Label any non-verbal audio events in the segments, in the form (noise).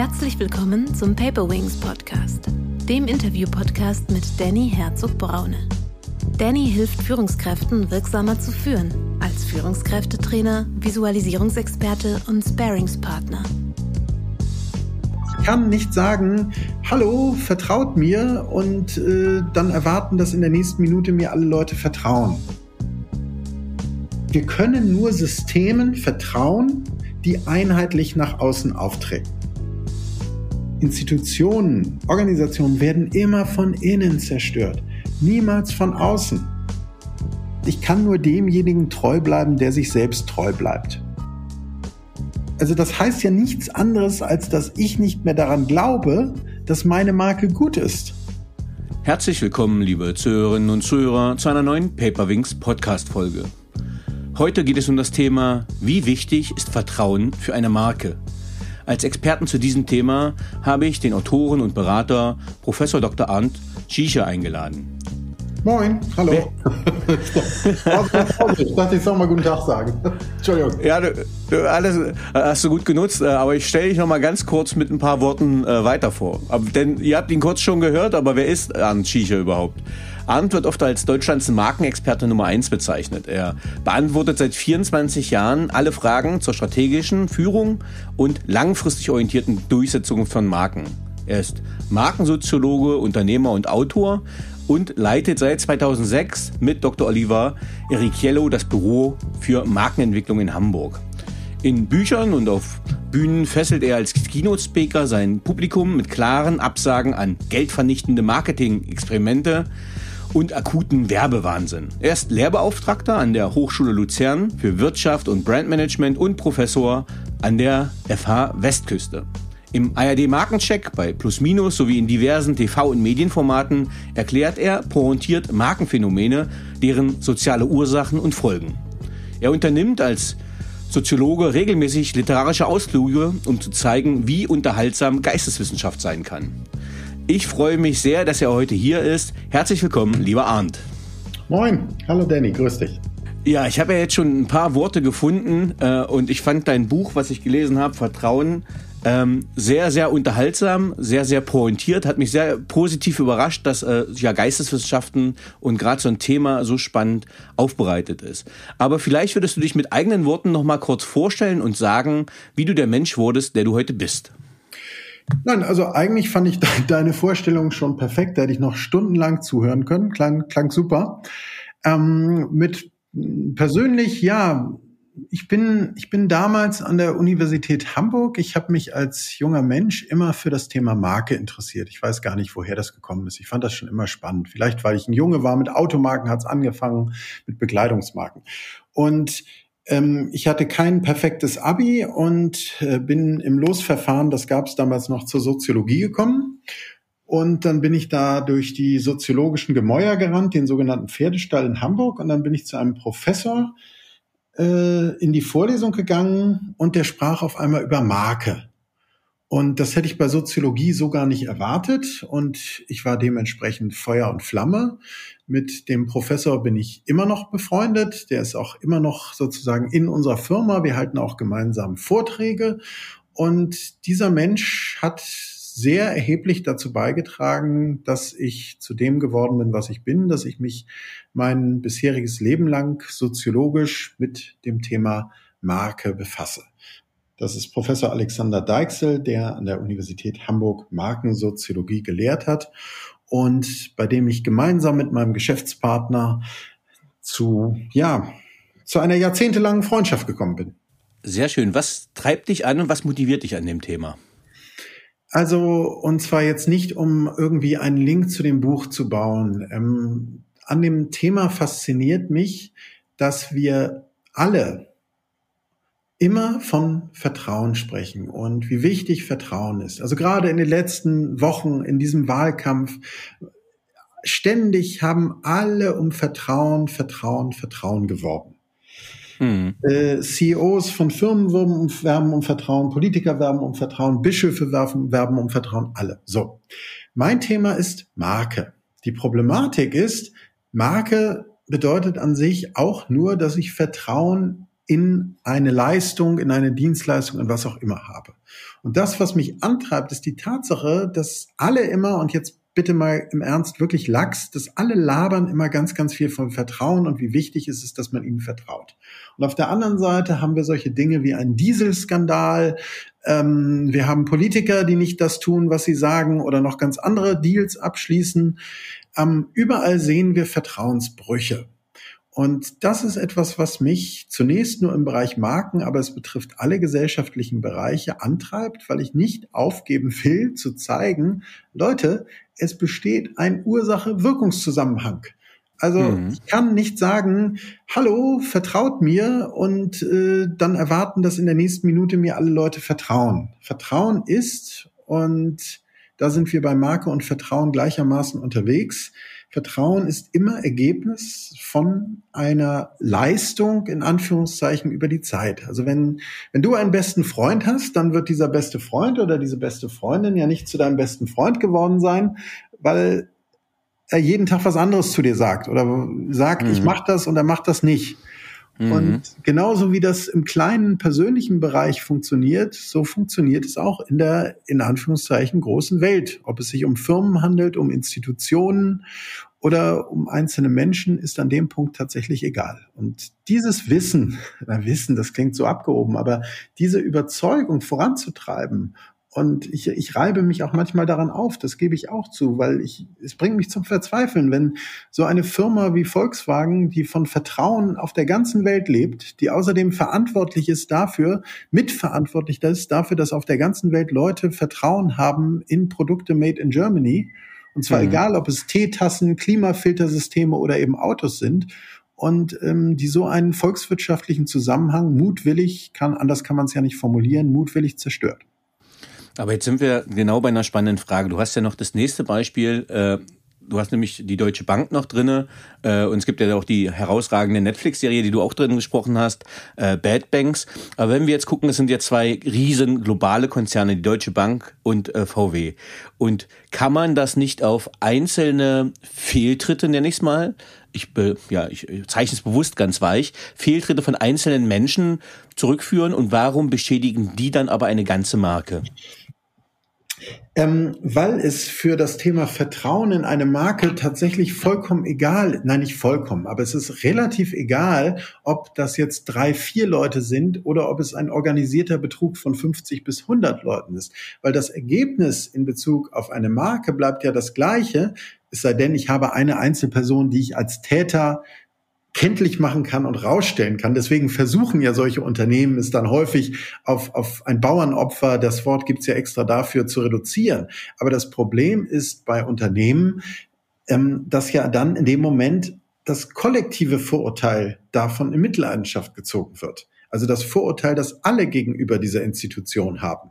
Herzlich willkommen zum Paper Wings Podcast, dem Interview-Podcast mit Danny Herzog-Braune. Danny hilft Führungskräften wirksamer zu führen, als Führungskräftetrainer, Visualisierungsexperte und Sparingspartner. Ich kann nicht sagen, hallo, vertraut mir und äh, dann erwarten, dass in der nächsten Minute mir alle Leute vertrauen. Wir können nur Systemen vertrauen, die einheitlich nach außen auftreten. Institutionen, Organisationen werden immer von innen zerstört, niemals von außen. Ich kann nur demjenigen treu bleiben, der sich selbst treu bleibt. Also das heißt ja nichts anderes, als dass ich nicht mehr daran glaube, dass meine Marke gut ist. Herzlich willkommen, liebe Zuhörerinnen und Zuhörer, zu einer neuen Paperwings Podcast-Folge. Heute geht es um das Thema, wie wichtig ist Vertrauen für eine Marke? Als Experten zu diesem Thema habe ich den Autoren und Berater Professor Dr. Arndt Schiecher eingeladen. Moin, hallo. (laughs) ich dachte, ich soll mal guten Tag sagen. Entschuldigung. Ja, du, du, alles hast du gut genutzt, äh, aber ich stelle dich noch mal ganz kurz mit ein paar Worten äh, weiter vor. Denn ihr habt ihn kurz schon gehört, aber wer ist Arndt Schiecher überhaupt? Arndt wird oft als Deutschlands Markenexperte Nummer 1 bezeichnet. Er beantwortet seit 24 Jahren alle Fragen zur strategischen Führung und langfristig orientierten Durchsetzung von Marken. Er ist Markensoziologe, Unternehmer und Autor und leitet seit 2006 mit Dr. Oliver Erichiello das Büro für Markenentwicklung in Hamburg. In Büchern und auf Bühnen fesselt er als Keynote-Speaker sein Publikum mit klaren Absagen an geldvernichtende Marketing-Experimente, und akuten Werbewahnsinn. Er ist Lehrbeauftragter an der Hochschule Luzern für Wirtschaft und Brandmanagement und Professor an der FH Westküste. Im ARD Markencheck bei Plus Minus sowie in diversen TV- und Medienformaten erklärt er pointiert Markenphänomene, deren soziale Ursachen und Folgen. Er unternimmt als Soziologe regelmäßig literarische Ausflüge, um zu zeigen, wie unterhaltsam Geisteswissenschaft sein kann. Ich freue mich sehr, dass er heute hier ist. Herzlich willkommen, lieber Arndt. Moin, hallo Danny, grüß dich. Ja, ich habe ja jetzt schon ein paar Worte gefunden äh, und ich fand dein Buch, was ich gelesen habe, Vertrauen, ähm, sehr, sehr unterhaltsam, sehr, sehr pointiert, hat mich sehr positiv überrascht, dass äh, ja Geisteswissenschaften und gerade so ein Thema so spannend aufbereitet ist. Aber vielleicht würdest du dich mit eigenen Worten noch mal kurz vorstellen und sagen, wie du der Mensch wurdest, der du heute bist. Nein, also eigentlich fand ich (laughs) deine Vorstellung schon perfekt. Da hätte ich noch stundenlang zuhören können. Klang, klang super. Ähm, mit persönlich, ja, ich bin, ich bin damals an der Universität Hamburg. Ich habe mich als junger Mensch immer für das Thema Marke interessiert. Ich weiß gar nicht, woher das gekommen ist. Ich fand das schon immer spannend. Vielleicht, weil ich ein Junge war. Mit Automarken hat es angefangen, mit Bekleidungsmarken. Und ich hatte kein perfektes Abi und äh, bin im Losverfahren, das gab es damals noch zur Soziologie gekommen. Und dann bin ich da durch die soziologischen Gemäuer gerannt, den sogenannten Pferdestall in Hamburg. Und dann bin ich zu einem Professor äh, in die Vorlesung gegangen und der sprach auf einmal über Marke. Und das hätte ich bei Soziologie so gar nicht erwartet. Und ich war dementsprechend Feuer und Flamme. Mit dem Professor bin ich immer noch befreundet. Der ist auch immer noch sozusagen in unserer Firma. Wir halten auch gemeinsam Vorträge. Und dieser Mensch hat sehr erheblich dazu beigetragen, dass ich zu dem geworden bin, was ich bin, dass ich mich mein bisheriges Leben lang soziologisch mit dem Thema Marke befasse. Das ist Professor Alexander Deichsel, der an der Universität Hamburg Markensoziologie gelehrt hat und bei dem ich gemeinsam mit meinem Geschäftspartner zu, ja, zu einer jahrzehntelangen Freundschaft gekommen bin. Sehr schön. Was treibt dich an und was motiviert dich an dem Thema? Also, und zwar jetzt nicht, um irgendwie einen Link zu dem Buch zu bauen. Ähm, an dem Thema fasziniert mich, dass wir alle immer von Vertrauen sprechen und wie wichtig Vertrauen ist. Also gerade in den letzten Wochen in diesem Wahlkampf ständig haben alle um Vertrauen, Vertrauen, Vertrauen geworben. Hm. Äh, CEOs von Firmen werben um, werben um Vertrauen, Politiker werben um Vertrauen, Bischöfe werben, werben um Vertrauen, alle. So. Mein Thema ist Marke. Die Problematik ist, Marke bedeutet an sich auch nur, dass ich Vertrauen in eine Leistung, in eine Dienstleistung, in was auch immer habe. Und das, was mich antreibt, ist die Tatsache, dass alle immer, und jetzt bitte mal im Ernst wirklich Lachs, dass alle labern immer ganz, ganz viel von Vertrauen und wie wichtig ist es, dass man ihnen vertraut. Und auf der anderen Seite haben wir solche Dinge wie einen Dieselskandal. Ähm, wir haben Politiker, die nicht das tun, was sie sagen oder noch ganz andere Deals abschließen. Ähm, überall sehen wir Vertrauensbrüche. Und das ist etwas, was mich zunächst nur im Bereich Marken, aber es betrifft alle gesellschaftlichen Bereiche antreibt, weil ich nicht aufgeben will, zu zeigen, Leute, es besteht ein Ursache-Wirkungszusammenhang. Also mhm. ich kann nicht sagen, hallo, vertraut mir und äh, dann erwarten, dass in der nächsten Minute mir alle Leute vertrauen. Vertrauen ist, und da sind wir bei Marke und Vertrauen gleichermaßen unterwegs, Vertrauen ist immer Ergebnis von einer Leistung in Anführungszeichen über die Zeit. Also wenn, wenn du einen besten Freund hast, dann wird dieser beste Freund oder diese beste Freundin ja nicht zu deinem besten Freund geworden sein, weil er jeden Tag was anderes zu dir sagt oder sagt, mhm. ich mach das und er macht das nicht. Mhm. Und genauso wie das im kleinen persönlichen Bereich funktioniert, so funktioniert es auch in der, in Anführungszeichen, großen Welt. Ob es sich um Firmen handelt, um Institutionen oder um einzelne Menschen, ist an dem Punkt tatsächlich egal. Und dieses Wissen, (laughs) na Wissen, das klingt so abgehoben, aber diese Überzeugung voranzutreiben und ich, ich reibe mich auch manchmal daran auf, das gebe ich auch zu, weil ich, es bringt mich zum Verzweifeln, wenn so eine Firma wie Volkswagen, die von Vertrauen auf der ganzen Welt lebt, die außerdem verantwortlich ist dafür, mitverantwortlich ist dafür, dass auf der ganzen Welt Leute Vertrauen haben in Produkte made in Germany. Und zwar mhm. egal, ob es Teetassen, Klimafiltersysteme oder eben Autos sind und ähm, die so einen volkswirtschaftlichen Zusammenhang mutwillig kann, anders kann man es ja nicht formulieren, mutwillig zerstört. Aber jetzt sind wir genau bei einer spannenden Frage. Du hast ja noch das nächste Beispiel. Äh, du hast nämlich die Deutsche Bank noch drinne äh, und es gibt ja auch die herausragende Netflix-Serie, die du auch drin gesprochen hast, äh, Bad Banks. Aber wenn wir jetzt gucken, das sind ja zwei riesen globale Konzerne, die Deutsche Bank und VW. Und kann man das nicht auf einzelne Fehltritte, nenne ich es mal, ich, ja, ich zeichne es bewusst ganz weich, Fehltritte von einzelnen Menschen zurückführen und warum beschädigen die dann aber eine ganze Marke? Ähm, weil es für das Thema Vertrauen in eine Marke tatsächlich vollkommen egal, nein nicht vollkommen, aber es ist relativ egal, ob das jetzt drei, vier Leute sind oder ob es ein organisierter Betrug von 50 bis 100 Leuten ist. Weil das Ergebnis in Bezug auf eine Marke bleibt ja das gleiche, es sei denn, ich habe eine Einzelperson, die ich als Täter kenntlich machen kann und rausstellen kann. Deswegen versuchen ja solche Unternehmen es dann häufig auf, auf ein Bauernopfer, das Wort gibt's ja extra dafür, zu reduzieren. Aber das Problem ist bei Unternehmen, ähm, dass ja dann in dem Moment das kollektive Vorurteil davon in Mitleidenschaft gezogen wird. Also das Vorurteil, das alle gegenüber dieser Institution haben.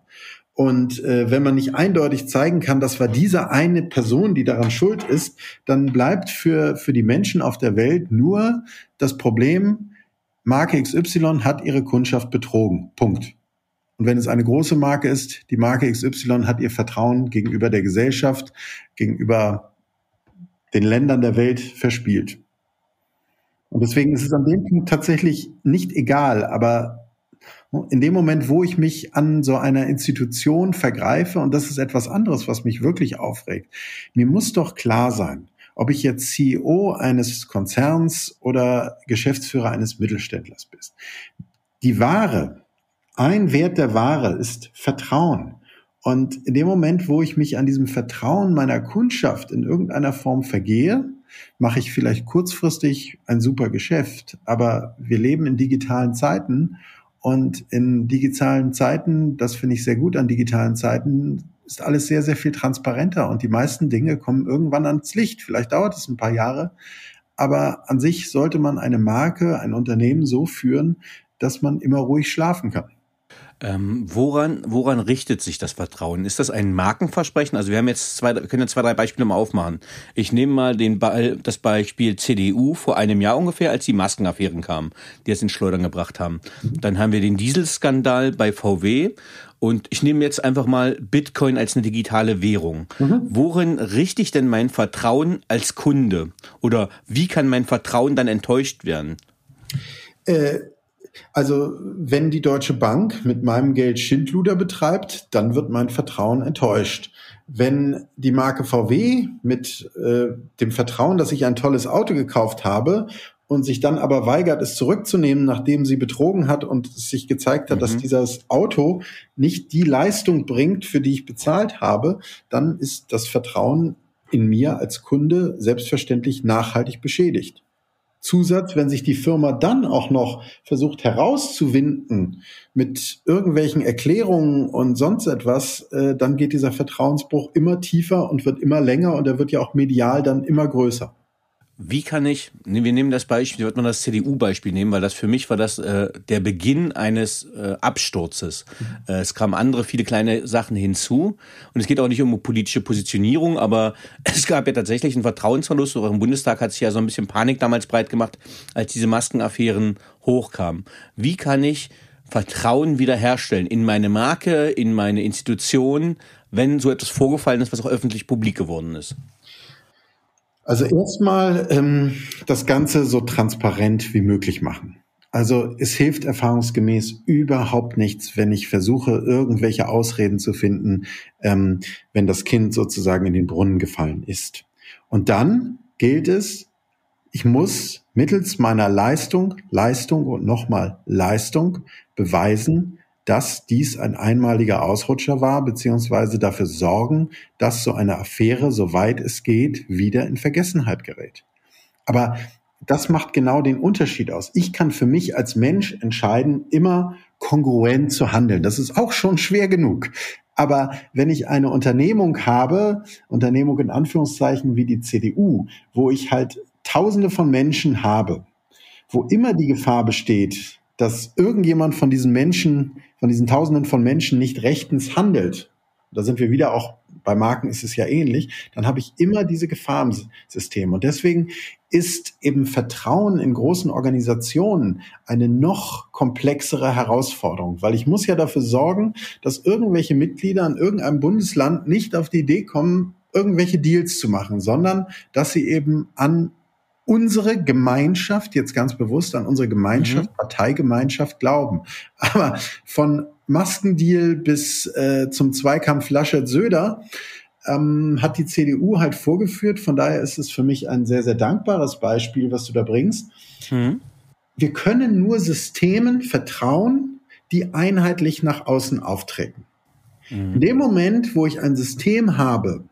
Und äh, wenn man nicht eindeutig zeigen kann, das war diese eine Person, die daran schuld ist, dann bleibt für, für die Menschen auf der Welt nur das Problem, Marke XY hat ihre Kundschaft betrogen. Punkt. Und wenn es eine große Marke ist, die Marke XY hat ihr Vertrauen gegenüber der Gesellschaft, gegenüber den Ländern der Welt verspielt. Und deswegen ist es an dem Punkt tatsächlich nicht egal, aber in dem Moment, wo ich mich an so einer Institution vergreife, und das ist etwas anderes, was mich wirklich aufregt, mir muss doch klar sein, ob ich jetzt CEO eines Konzerns oder Geschäftsführer eines Mittelständlers bin. Die Ware, ein Wert der Ware ist Vertrauen. Und in dem Moment, wo ich mich an diesem Vertrauen meiner Kundschaft in irgendeiner Form vergehe, mache ich vielleicht kurzfristig ein super Geschäft. Aber wir leben in digitalen Zeiten und in digitalen Zeiten, das finde ich sehr gut an digitalen Zeiten, ist alles sehr, sehr viel transparenter und die meisten Dinge kommen irgendwann ans Licht. Vielleicht dauert es ein paar Jahre, aber an sich sollte man eine Marke, ein Unternehmen so führen, dass man immer ruhig schlafen kann. Ähm, woran, woran richtet sich das Vertrauen? Ist das ein Markenversprechen? Also wir haben jetzt zwei, wir können ja zwei, drei Beispiele mal aufmachen. Ich nehme mal den Be das Beispiel CDU vor einem Jahr ungefähr, als die Maskenaffären kamen, die es in Schleudern gebracht haben. Dann haben wir den Dieselskandal bei VW und ich nehme jetzt einfach mal Bitcoin als eine digitale Währung. Mhm. Worin richte ich denn mein Vertrauen als Kunde? Oder wie kann mein Vertrauen dann enttäuscht werden? Äh Also, wenn die Deutsche Bank mit meinem Geld Schindluder betreibt, dann wird mein Vertrauen enttäuscht. Wenn die Marke VW mit äh, dem Vertrauen, dass ich ein tolles Auto gekauft habe und sich dann aber weigert, es zurückzunehmen, nachdem sie betrogen hat und es sich gezeigt hat, mhm. dass dieses Auto nicht die Leistung bringt, für die ich bezahlt habe, dann ist das Vertrauen in mir als Kunde selbstverständlich nachhaltig beschädigt. Zusatz, wenn sich die Firma dann auch noch versucht herauszuwinden mit irgendwelchen Erklärungen und sonst etwas, äh, dann geht dieser Vertrauensbruch immer tiefer und wird immer länger und er wird ja auch medial dann immer größer. Wie kann ich, wir nehmen das Beispiel, wird man das CDU-Beispiel nehmen, weil das für mich war das äh, der Beginn eines äh, Absturzes. Mhm. Äh, es kamen andere, viele kleine Sachen hinzu. Und es geht auch nicht um politische Positionierung, aber (laughs) es gab ja tatsächlich einen Vertrauensverlust. Auch im Bundestag hat sich ja so ein bisschen Panik damals breit gemacht, als diese Maskenaffären hochkamen. Wie kann ich Vertrauen wiederherstellen in meine Marke, in meine Institution, wenn so etwas vorgefallen ist, was auch öffentlich publik geworden ist? Also erstmal ähm, das Ganze so transparent wie möglich machen. Also es hilft erfahrungsgemäß überhaupt nichts, wenn ich versuche, irgendwelche Ausreden zu finden, ähm, wenn das Kind sozusagen in den Brunnen gefallen ist. Und dann gilt es, ich muss mittels meiner Leistung, Leistung und nochmal Leistung beweisen, dass dies ein einmaliger Ausrutscher war, beziehungsweise dafür sorgen, dass so eine Affäre, soweit es geht, wieder in Vergessenheit gerät. Aber das macht genau den Unterschied aus. Ich kann für mich als Mensch entscheiden, immer kongruent zu handeln. Das ist auch schon schwer genug. Aber wenn ich eine Unternehmung habe, Unternehmung in Anführungszeichen wie die CDU, wo ich halt Tausende von Menschen habe, wo immer die Gefahr besteht, dass irgendjemand von diesen Menschen von diesen Tausenden von Menschen nicht rechtens handelt, da sind wir wieder auch bei Marken ist es ja ähnlich, dann habe ich immer diese Gefahr im System. Und deswegen ist eben Vertrauen in großen Organisationen eine noch komplexere Herausforderung, weil ich muss ja dafür sorgen, dass irgendwelche Mitglieder in irgendeinem Bundesland nicht auf die Idee kommen, irgendwelche Deals zu machen, sondern dass sie eben an unsere Gemeinschaft, jetzt ganz bewusst an unsere Gemeinschaft, mhm. Parteigemeinschaft glauben. (laughs) Aber von Maskendeal bis äh, zum Zweikampf Laschet-Söder ähm, hat die CDU halt vorgeführt. Von daher ist es für mich ein sehr, sehr dankbares Beispiel, was du da bringst. Mhm. Wir können nur Systemen vertrauen, die einheitlich nach außen auftreten. Mhm. In dem Moment, wo ich ein System habe,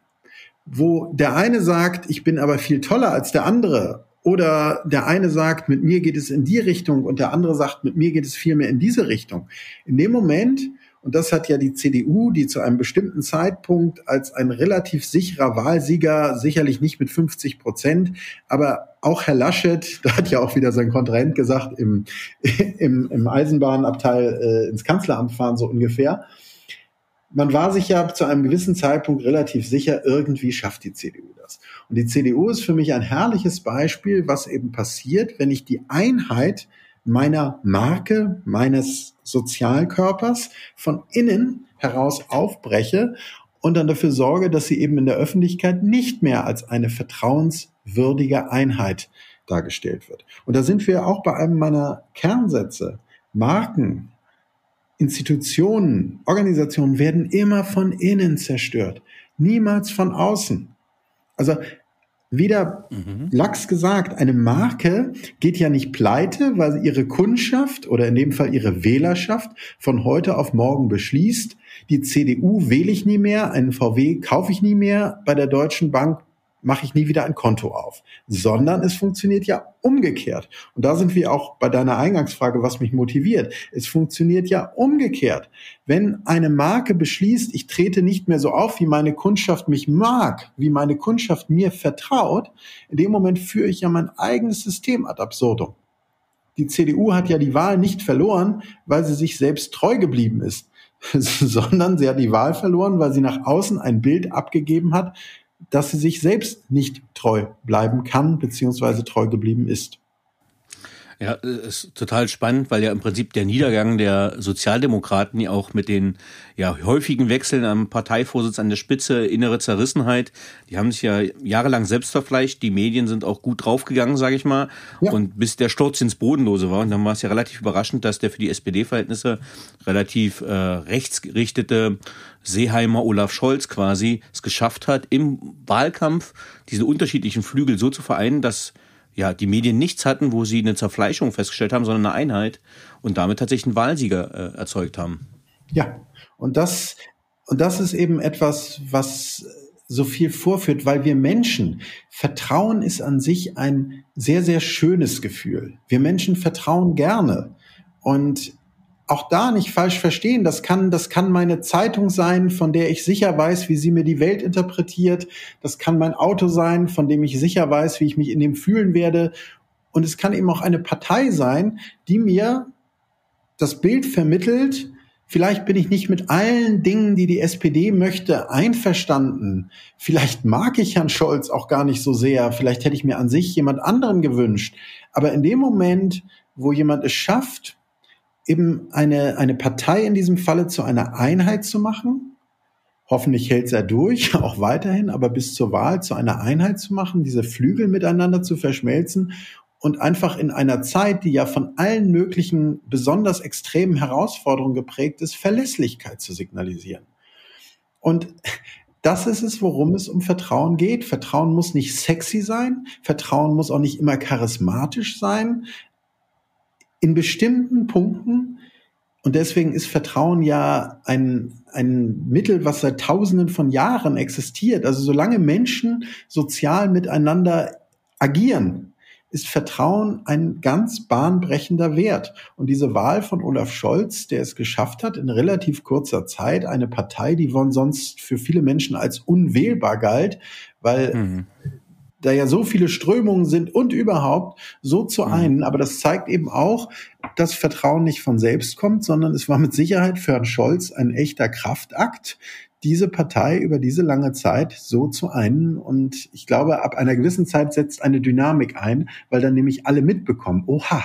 wo der eine sagt, ich bin aber viel toller als der andere oder der eine sagt, mit mir geht es in die Richtung und der andere sagt, mit mir geht es viel mehr in diese Richtung. In dem Moment, und das hat ja die CDU, die zu einem bestimmten Zeitpunkt als ein relativ sicherer Wahlsieger, sicherlich nicht mit 50 Prozent, aber auch Herr Laschet, (laughs) da hat ja auch wieder sein Kontrahent gesagt, im, (laughs) im, im Eisenbahnabteil äh, ins Kanzleramt fahren, so ungefähr. Man war sich ja zu einem gewissen Zeitpunkt relativ sicher, irgendwie schafft die CDU das. Und die CDU ist für mich ein herrliches Beispiel, was eben passiert, wenn ich die Einheit meiner Marke, meines Sozialkörpers von innen heraus aufbreche und dann dafür sorge, dass sie eben in der Öffentlichkeit nicht mehr als eine vertrauenswürdige Einheit dargestellt wird. Und da sind wir auch bei einem meiner Kernsätze. Marken, Institutionen, Organisationen werden immer von innen zerstört, niemals von außen. Also wieder mhm. lax gesagt, eine Marke geht ja nicht pleite, weil ihre Kundschaft oder in dem Fall ihre Wählerschaft von heute auf morgen beschließt, die CDU wähle ich nie mehr, einen VW kaufe ich nie mehr, bei der Deutschen Bank mache ich nie wieder ein Konto auf, sondern es funktioniert ja umgekehrt. Und da sind wir auch bei deiner Eingangsfrage, was mich motiviert. Es funktioniert ja umgekehrt. Wenn eine Marke beschließt, ich trete nicht mehr so auf, wie meine Kundschaft mich mag, wie meine Kundschaft mir vertraut, in dem Moment führe ich ja mein eigenes System ad absurdum. Die CDU hat ja die Wahl nicht verloren, weil sie sich selbst treu geblieben ist, (laughs) sondern sie hat die Wahl verloren, weil sie nach außen ein Bild abgegeben hat, dass sie sich selbst nicht treu bleiben kann, beziehungsweise treu geblieben ist. Ja, ist total spannend, weil ja im Prinzip der Niedergang der Sozialdemokraten ja auch mit den ja, häufigen Wechseln am Parteivorsitz an der Spitze, innere Zerrissenheit, die haben sich ja jahrelang selbst verfleischt, die Medien sind auch gut draufgegangen, sage ich mal, ja. und bis der Sturz ins Bodenlose war, und dann war es ja relativ überraschend, dass der für die SPD-Verhältnisse relativ äh, rechtsgerichtete Seeheimer Olaf Scholz quasi es geschafft hat, im Wahlkampf diese unterschiedlichen Flügel so zu vereinen, dass ja, die Medien nichts hatten, wo sie eine Zerfleischung festgestellt haben, sondern eine Einheit und damit tatsächlich einen Wahlsieger äh, erzeugt haben. Ja, und das, und das ist eben etwas, was so viel vorführt, weil wir Menschen, Vertrauen ist an sich ein sehr, sehr schönes Gefühl. Wir Menschen vertrauen gerne. Und auch da nicht falsch verstehen. Das kann, das kann meine Zeitung sein, von der ich sicher weiß, wie sie mir die Welt interpretiert. Das kann mein Auto sein, von dem ich sicher weiß, wie ich mich in dem fühlen werde. Und es kann eben auch eine Partei sein, die mir das Bild vermittelt. Vielleicht bin ich nicht mit allen Dingen, die die SPD möchte, einverstanden. Vielleicht mag ich Herrn Scholz auch gar nicht so sehr. Vielleicht hätte ich mir an sich jemand anderen gewünscht. Aber in dem Moment, wo jemand es schafft, eben eine, eine Partei in diesem Falle zu einer Einheit zu machen. Hoffentlich hält er durch, (laughs) auch weiterhin, aber bis zur Wahl zu einer Einheit zu machen, diese Flügel miteinander zu verschmelzen und einfach in einer Zeit, die ja von allen möglichen besonders extremen Herausforderungen geprägt ist, Verlässlichkeit zu signalisieren. Und (laughs) das ist es, worum es um Vertrauen geht. Vertrauen muss nicht sexy sein. Vertrauen muss auch nicht immer charismatisch sein in bestimmten Punkten, und deswegen ist Vertrauen ja ein, ein Mittel, was seit Tausenden von Jahren existiert. Also solange Menschen sozial miteinander agieren, ist Vertrauen ein ganz bahnbrechender Wert. Und diese Wahl von Olaf Scholz, der es geschafft hat, in relativ kurzer Zeit eine Partei, die sonst für viele Menschen als unwählbar galt, weil mhm da ja so viele Strömungen sind und überhaupt so zu mhm. einen. Aber das zeigt eben auch, dass Vertrauen nicht von selbst kommt, sondern es war mit Sicherheit für Herrn Scholz ein echter Kraftakt, diese Partei über diese lange Zeit so zu einen. Und ich glaube, ab einer gewissen Zeit setzt eine Dynamik ein, weil dann nämlich alle mitbekommen, oha,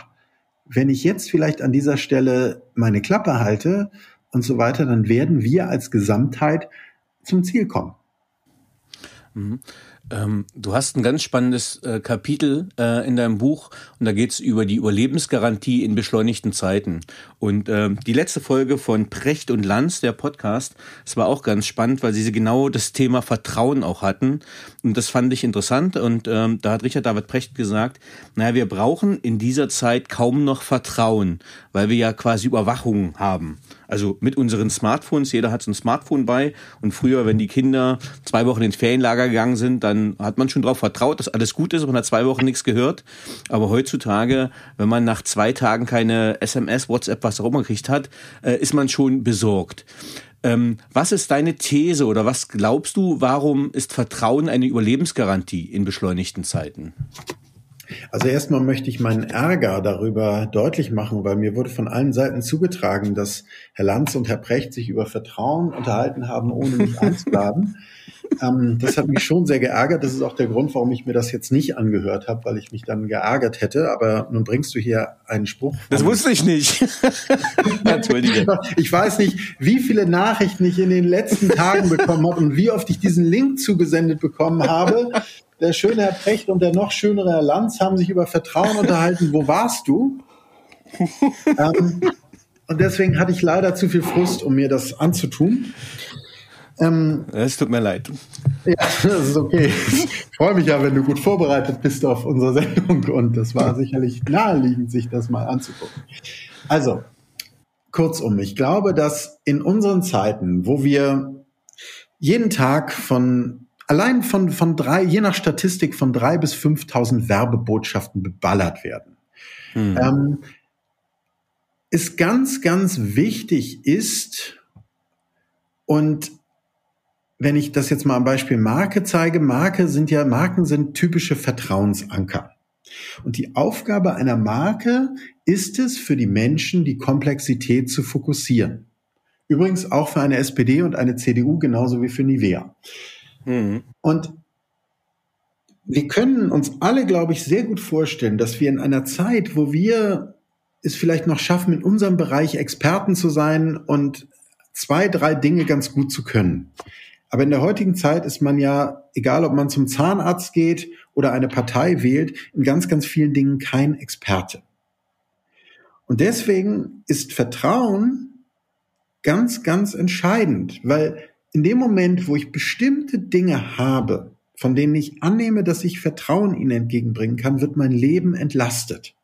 wenn ich jetzt vielleicht an dieser Stelle meine Klappe halte und so weiter, dann werden wir als Gesamtheit zum Ziel kommen. Mhm. Ähm, du hast ein ganz spannendes äh, Kapitel äh, in deinem Buch und da geht es über die Überlebensgarantie in beschleunigten Zeiten. Und äh, die letzte Folge von Precht und Lanz, der Podcast, das war auch ganz spannend, weil sie genau das Thema Vertrauen auch hatten. Und das fand ich interessant. Und ähm, da hat Richard David Precht gesagt, naja, wir brauchen in dieser Zeit kaum noch Vertrauen, weil wir ja quasi Überwachung haben. Also mit unseren Smartphones, jeder hat so ein Smartphone bei. Und früher, wenn die Kinder zwei Wochen ins Ferienlager gegangen sind, dann hat man schon darauf vertraut, dass alles gut ist. Man hat zwei Wochen nichts gehört. Aber heutzutage, wenn man nach zwei Tagen keine SMS, WhatsApp, was auch immer gekriegt hat, äh, ist man schon besorgt. Ähm, was ist deine These oder was glaubst du, warum ist Vertrauen eine Überlebensgarantie in beschleunigten Zeiten? Also erstmal möchte ich meinen Ärger darüber deutlich machen, weil mir wurde von allen Seiten zugetragen, dass Herr Lanz und Herr Precht sich über Vertrauen unterhalten haben, ohne mich einzuladen. (laughs) ähm, das hat mich schon sehr geärgert. Das ist auch der Grund, warum ich mir das jetzt nicht angehört habe, weil ich mich dann geärgert hätte. Aber nun bringst du hier einen Spruch. Das wusste ich nicht. (laughs) Entschuldige. Ich weiß nicht, wie viele Nachrichten ich in den letzten Tagen bekommen habe und wie oft ich diesen Link zugesendet bekommen habe der schöne Herr Precht und der noch schönere Herr Lanz haben sich über Vertrauen unterhalten. Wo warst du? (laughs) ähm, und deswegen hatte ich leider zu viel Frust, um mir das anzutun. Ähm, es tut mir leid. Ja, das ist okay. Ich freue mich ja, wenn du gut vorbereitet bist auf unsere Sendung und das war sicherlich naheliegend, sich das mal anzugucken. Also, kurzum, ich glaube, dass in unseren Zeiten, wo wir jeden Tag von allein von, von drei, je nach Statistik, von drei bis 5.000 Werbebotschaften beballert werden. Hm. Ähm, ist ganz, ganz wichtig ist, und wenn ich das jetzt mal am Beispiel Marke zeige, Marke sind ja, Marken sind typische Vertrauensanker. Und die Aufgabe einer Marke ist es, für die Menschen die Komplexität zu fokussieren. Übrigens auch für eine SPD und eine CDU genauso wie für Nivea. Mhm. Und wir können uns alle, glaube ich, sehr gut vorstellen, dass wir in einer Zeit, wo wir es vielleicht noch schaffen, in unserem Bereich Experten zu sein und zwei, drei Dinge ganz gut zu können. Aber in der heutigen Zeit ist man ja, egal ob man zum Zahnarzt geht oder eine Partei wählt, in ganz, ganz vielen Dingen kein Experte. Und deswegen ist Vertrauen ganz, ganz entscheidend, weil in dem Moment, wo ich bestimmte Dinge habe, von denen ich annehme, dass ich Vertrauen ihnen entgegenbringen kann, wird mein Leben entlastet.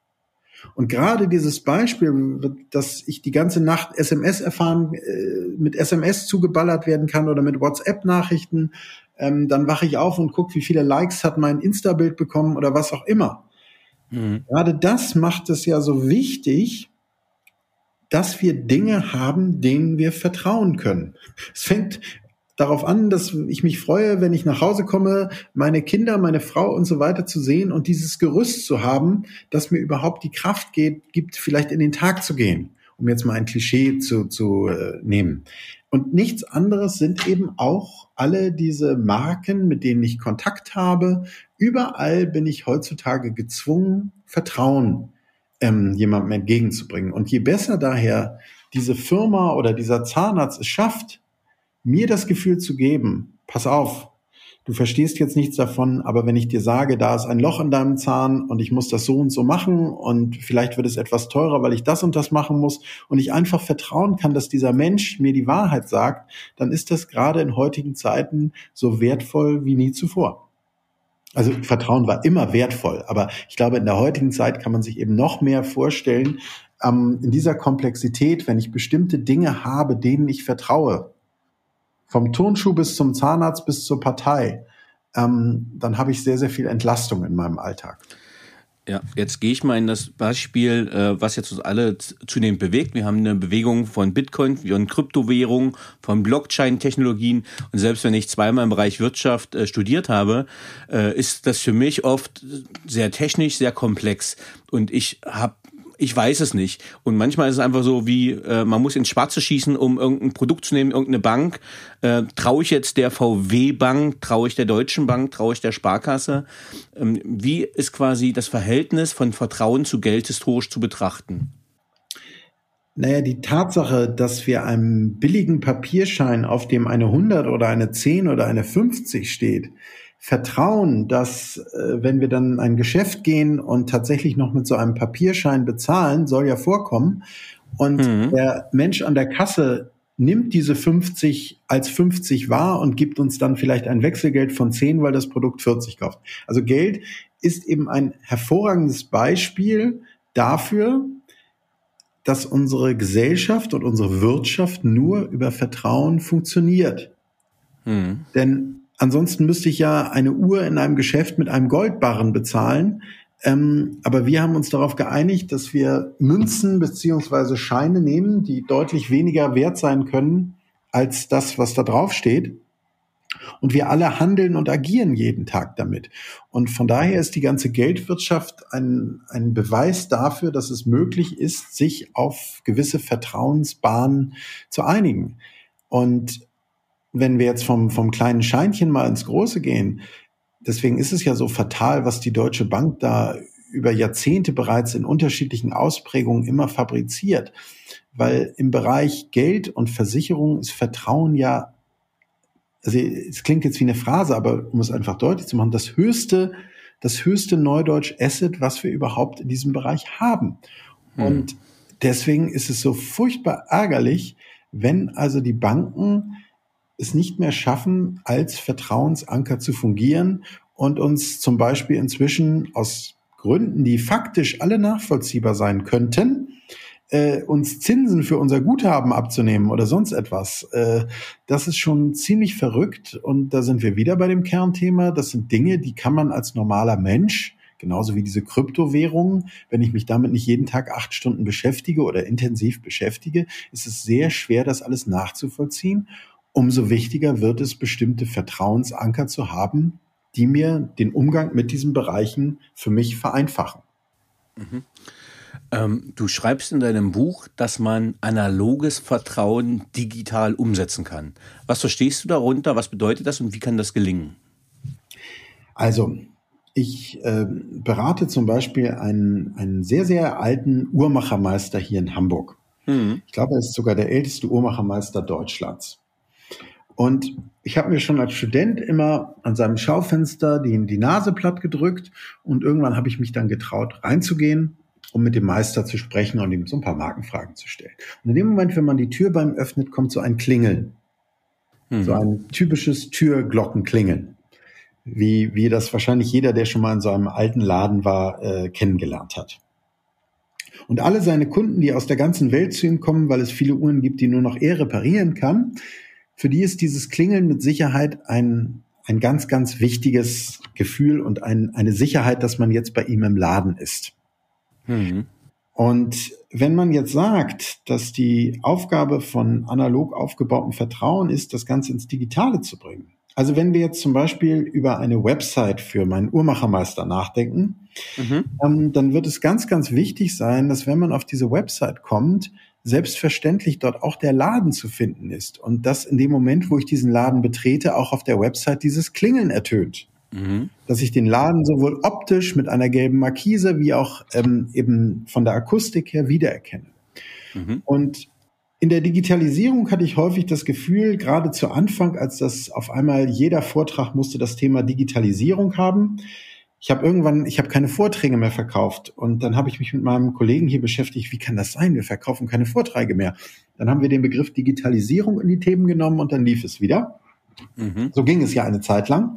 Und gerade dieses Beispiel, dass ich die ganze Nacht SMS erfahren, äh, mit SMS zugeballert werden kann oder mit WhatsApp-Nachrichten, ähm, dann wache ich auf und gucke, wie viele Likes hat mein Insta-Bild bekommen oder was auch immer. Mhm. Gerade das macht es ja so wichtig, dass wir Dinge haben, denen wir vertrauen können. Es fängt darauf an, dass ich mich freue, wenn ich nach Hause komme, meine Kinder, meine Frau und so weiter zu sehen und dieses Gerüst zu haben, das mir überhaupt die Kraft geht, gibt, vielleicht in den Tag zu gehen, um jetzt mal ein Klischee zu, zu äh, nehmen. Und nichts anderes sind eben auch alle diese Marken, mit denen ich Kontakt habe. Überall bin ich heutzutage gezwungen, Vertrauen ähm, jemandem entgegenzubringen. Und je besser daher diese Firma oder dieser Zahnarzt es schafft, mir das Gefühl zu geben, pass auf, du verstehst jetzt nichts davon, aber wenn ich dir sage, da ist ein Loch in deinem Zahn und ich muss das so und so machen und vielleicht wird es etwas teurer, weil ich das und das machen muss und ich einfach vertrauen kann, dass dieser Mensch mir die Wahrheit sagt, dann ist das gerade in heutigen Zeiten so wertvoll wie nie zuvor. Also Vertrauen war immer wertvoll, aber ich glaube, in der heutigen Zeit kann man sich eben noch mehr vorstellen, ähm, in dieser Komplexität, wenn ich bestimmte Dinge habe, denen ich vertraue, vom Turnschuh bis zum Zahnarzt bis zur Partei, ähm, dann habe ich sehr, sehr viel Entlastung in meinem Alltag. Ja, jetzt gehe ich mal in das Beispiel, äh, was jetzt uns alle zunehmend bewegt. Wir haben eine Bewegung von Bitcoin, von Kryptowährungen, von Blockchain-Technologien. Und selbst wenn ich zweimal im Bereich Wirtschaft äh, studiert habe, äh, ist das für mich oft sehr technisch, sehr komplex. Und ich habe ich weiß es nicht. Und manchmal ist es einfach so, wie äh, man muss ins Schwarze schießen, um irgendein Produkt zu nehmen, irgendeine Bank. Äh, traue ich jetzt der VW-Bank, traue ich der Deutschen Bank, traue ich der Sparkasse? Ähm, wie ist quasi das Verhältnis von Vertrauen zu Geld historisch zu betrachten? Naja, die Tatsache, dass wir einem billigen Papierschein, auf dem eine 100 oder eine 10 oder eine 50 steht, Vertrauen, dass äh, wenn wir dann in ein Geschäft gehen und tatsächlich noch mit so einem Papierschein bezahlen, soll ja vorkommen. Und mhm. der Mensch an der Kasse nimmt diese 50 als 50 wahr und gibt uns dann vielleicht ein Wechselgeld von 10, weil das Produkt 40 kauft. Also Geld ist eben ein hervorragendes Beispiel dafür, dass unsere Gesellschaft und unsere Wirtschaft nur über Vertrauen funktioniert. Mhm. Denn Ansonsten müsste ich ja eine Uhr in einem Geschäft mit einem Goldbarren bezahlen. Ähm, aber wir haben uns darauf geeinigt, dass wir Münzen beziehungsweise Scheine nehmen, die deutlich weniger wert sein können als das, was da drauf steht. Und wir alle handeln und agieren jeden Tag damit. Und von daher ist die ganze Geldwirtschaft ein, ein Beweis dafür, dass es möglich ist, sich auf gewisse Vertrauensbahnen zu einigen. Und wenn wir jetzt vom, vom kleinen Scheinchen mal ins Große gehen, deswegen ist es ja so fatal, was die Deutsche Bank da über Jahrzehnte bereits in unterschiedlichen Ausprägungen immer fabriziert. Weil im Bereich Geld und Versicherung ist Vertrauen ja, also es klingt jetzt wie eine Phrase, aber um es einfach deutlich zu machen, das höchste, das höchste Neudeutsch Asset, was wir überhaupt in diesem Bereich haben. Hm. Und deswegen ist es so furchtbar ärgerlich, wenn also die Banken es nicht mehr schaffen, als Vertrauensanker zu fungieren und uns zum Beispiel inzwischen aus Gründen, die faktisch alle nachvollziehbar sein könnten, äh, uns Zinsen für unser Guthaben abzunehmen oder sonst etwas. Äh, das ist schon ziemlich verrückt und da sind wir wieder bei dem Kernthema. Das sind Dinge, die kann man als normaler Mensch genauso wie diese Kryptowährungen. Wenn ich mich damit nicht jeden Tag acht Stunden beschäftige oder intensiv beschäftige, ist es sehr schwer, das alles nachzuvollziehen umso wichtiger wird es, bestimmte Vertrauensanker zu haben, die mir den Umgang mit diesen Bereichen für mich vereinfachen. Mhm. Ähm, du schreibst in deinem Buch, dass man analoges Vertrauen digital umsetzen kann. Was verstehst du darunter? Was bedeutet das und wie kann das gelingen? Also, ich äh, berate zum Beispiel einen, einen sehr, sehr alten Uhrmachermeister hier in Hamburg. Mhm. Ich glaube, er ist sogar der älteste Uhrmachermeister Deutschlands. Und ich habe mir schon als Student immer an seinem Schaufenster die, die Nase platt gedrückt und irgendwann habe ich mich dann getraut, reinzugehen, um mit dem Meister zu sprechen und ihm so ein paar Markenfragen zu stellen. Und in dem Moment, wenn man die Tür beim öffnet, kommt so ein Klingeln. Mhm. So ein typisches Türglockenklingeln. Wie, wie das wahrscheinlich jeder, der schon mal in so einem alten Laden war, äh, kennengelernt hat. Und alle seine Kunden, die aus der ganzen Welt zu ihm kommen, weil es viele Uhren gibt, die nur noch er reparieren kann, für die ist dieses Klingeln mit Sicherheit ein, ein ganz, ganz wichtiges Gefühl und ein, eine Sicherheit, dass man jetzt bei ihm im Laden ist. Mhm. Und wenn man jetzt sagt, dass die Aufgabe von analog aufgebautem Vertrauen ist, das Ganze ins Digitale zu bringen. Also wenn wir jetzt zum Beispiel über eine Website für meinen Uhrmachermeister nachdenken, mhm. ähm, dann wird es ganz, ganz wichtig sein, dass wenn man auf diese Website kommt, selbstverständlich dort auch der Laden zu finden ist und dass in dem Moment, wo ich diesen Laden betrete, auch auf der Website dieses Klingeln ertönt. Mhm. Dass ich den Laden sowohl optisch mit einer gelben Markise wie auch ähm, eben von der Akustik her wiedererkenne. Mhm. Und in der Digitalisierung hatte ich häufig das Gefühl, gerade zu Anfang, als das auf einmal jeder Vortrag musste das Thema Digitalisierung haben, ich habe irgendwann, ich habe keine Vorträge mehr verkauft und dann habe ich mich mit meinem Kollegen hier beschäftigt, wie kann das sein? Wir verkaufen keine Vorträge mehr. Dann haben wir den Begriff Digitalisierung in die Themen genommen und dann lief es wieder. Mhm. So ging es ja eine Zeit lang.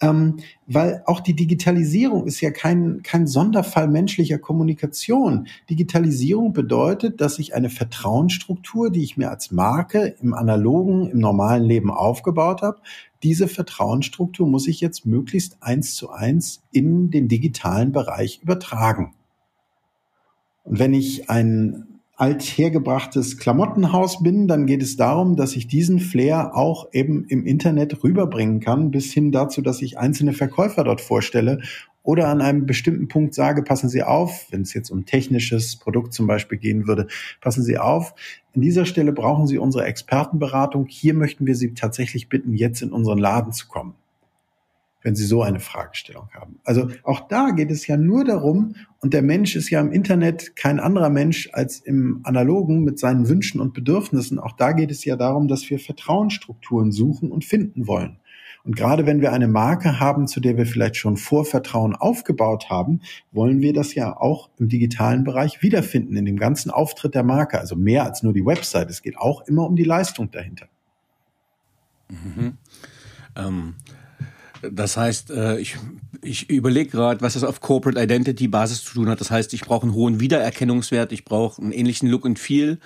Ähm, weil auch die Digitalisierung ist ja kein, kein Sonderfall menschlicher Kommunikation. Digitalisierung bedeutet, dass ich eine Vertrauensstruktur, die ich mir als Marke im analogen, im normalen Leben aufgebaut habe, diese Vertrauensstruktur muss ich jetzt möglichst eins zu eins in den digitalen Bereich übertragen. Und wenn ich ein althergebrachtes Klamottenhaus bin, dann geht es darum, dass ich diesen Flair auch eben im Internet rüberbringen kann, bis hin dazu, dass ich einzelne Verkäufer dort vorstelle oder an einem bestimmten Punkt sage, passen Sie auf, wenn es jetzt um technisches Produkt zum Beispiel gehen würde, passen Sie auf, an dieser Stelle brauchen Sie unsere Expertenberatung. Hier möchten wir Sie tatsächlich bitten, jetzt in unseren Laden zu kommen wenn Sie so eine Fragestellung haben. Also auch da geht es ja nur darum, und der Mensch ist ja im Internet kein anderer Mensch als im Analogen mit seinen Wünschen und Bedürfnissen. Auch da geht es ja darum, dass wir Vertrauensstrukturen suchen und finden wollen. Und gerade wenn wir eine Marke haben, zu der wir vielleicht schon Vorvertrauen aufgebaut haben, wollen wir das ja auch im digitalen Bereich wiederfinden, in dem ganzen Auftritt der Marke. Also mehr als nur die Website. Es geht auch immer um die Leistung dahinter. Mhm. Ähm, das heißt, äh, ich, ich überlege gerade, was das auf Corporate Identity Basis zu tun hat. Das heißt, ich brauche einen hohen Wiedererkennungswert, ich brauche einen ähnlichen Look and Feel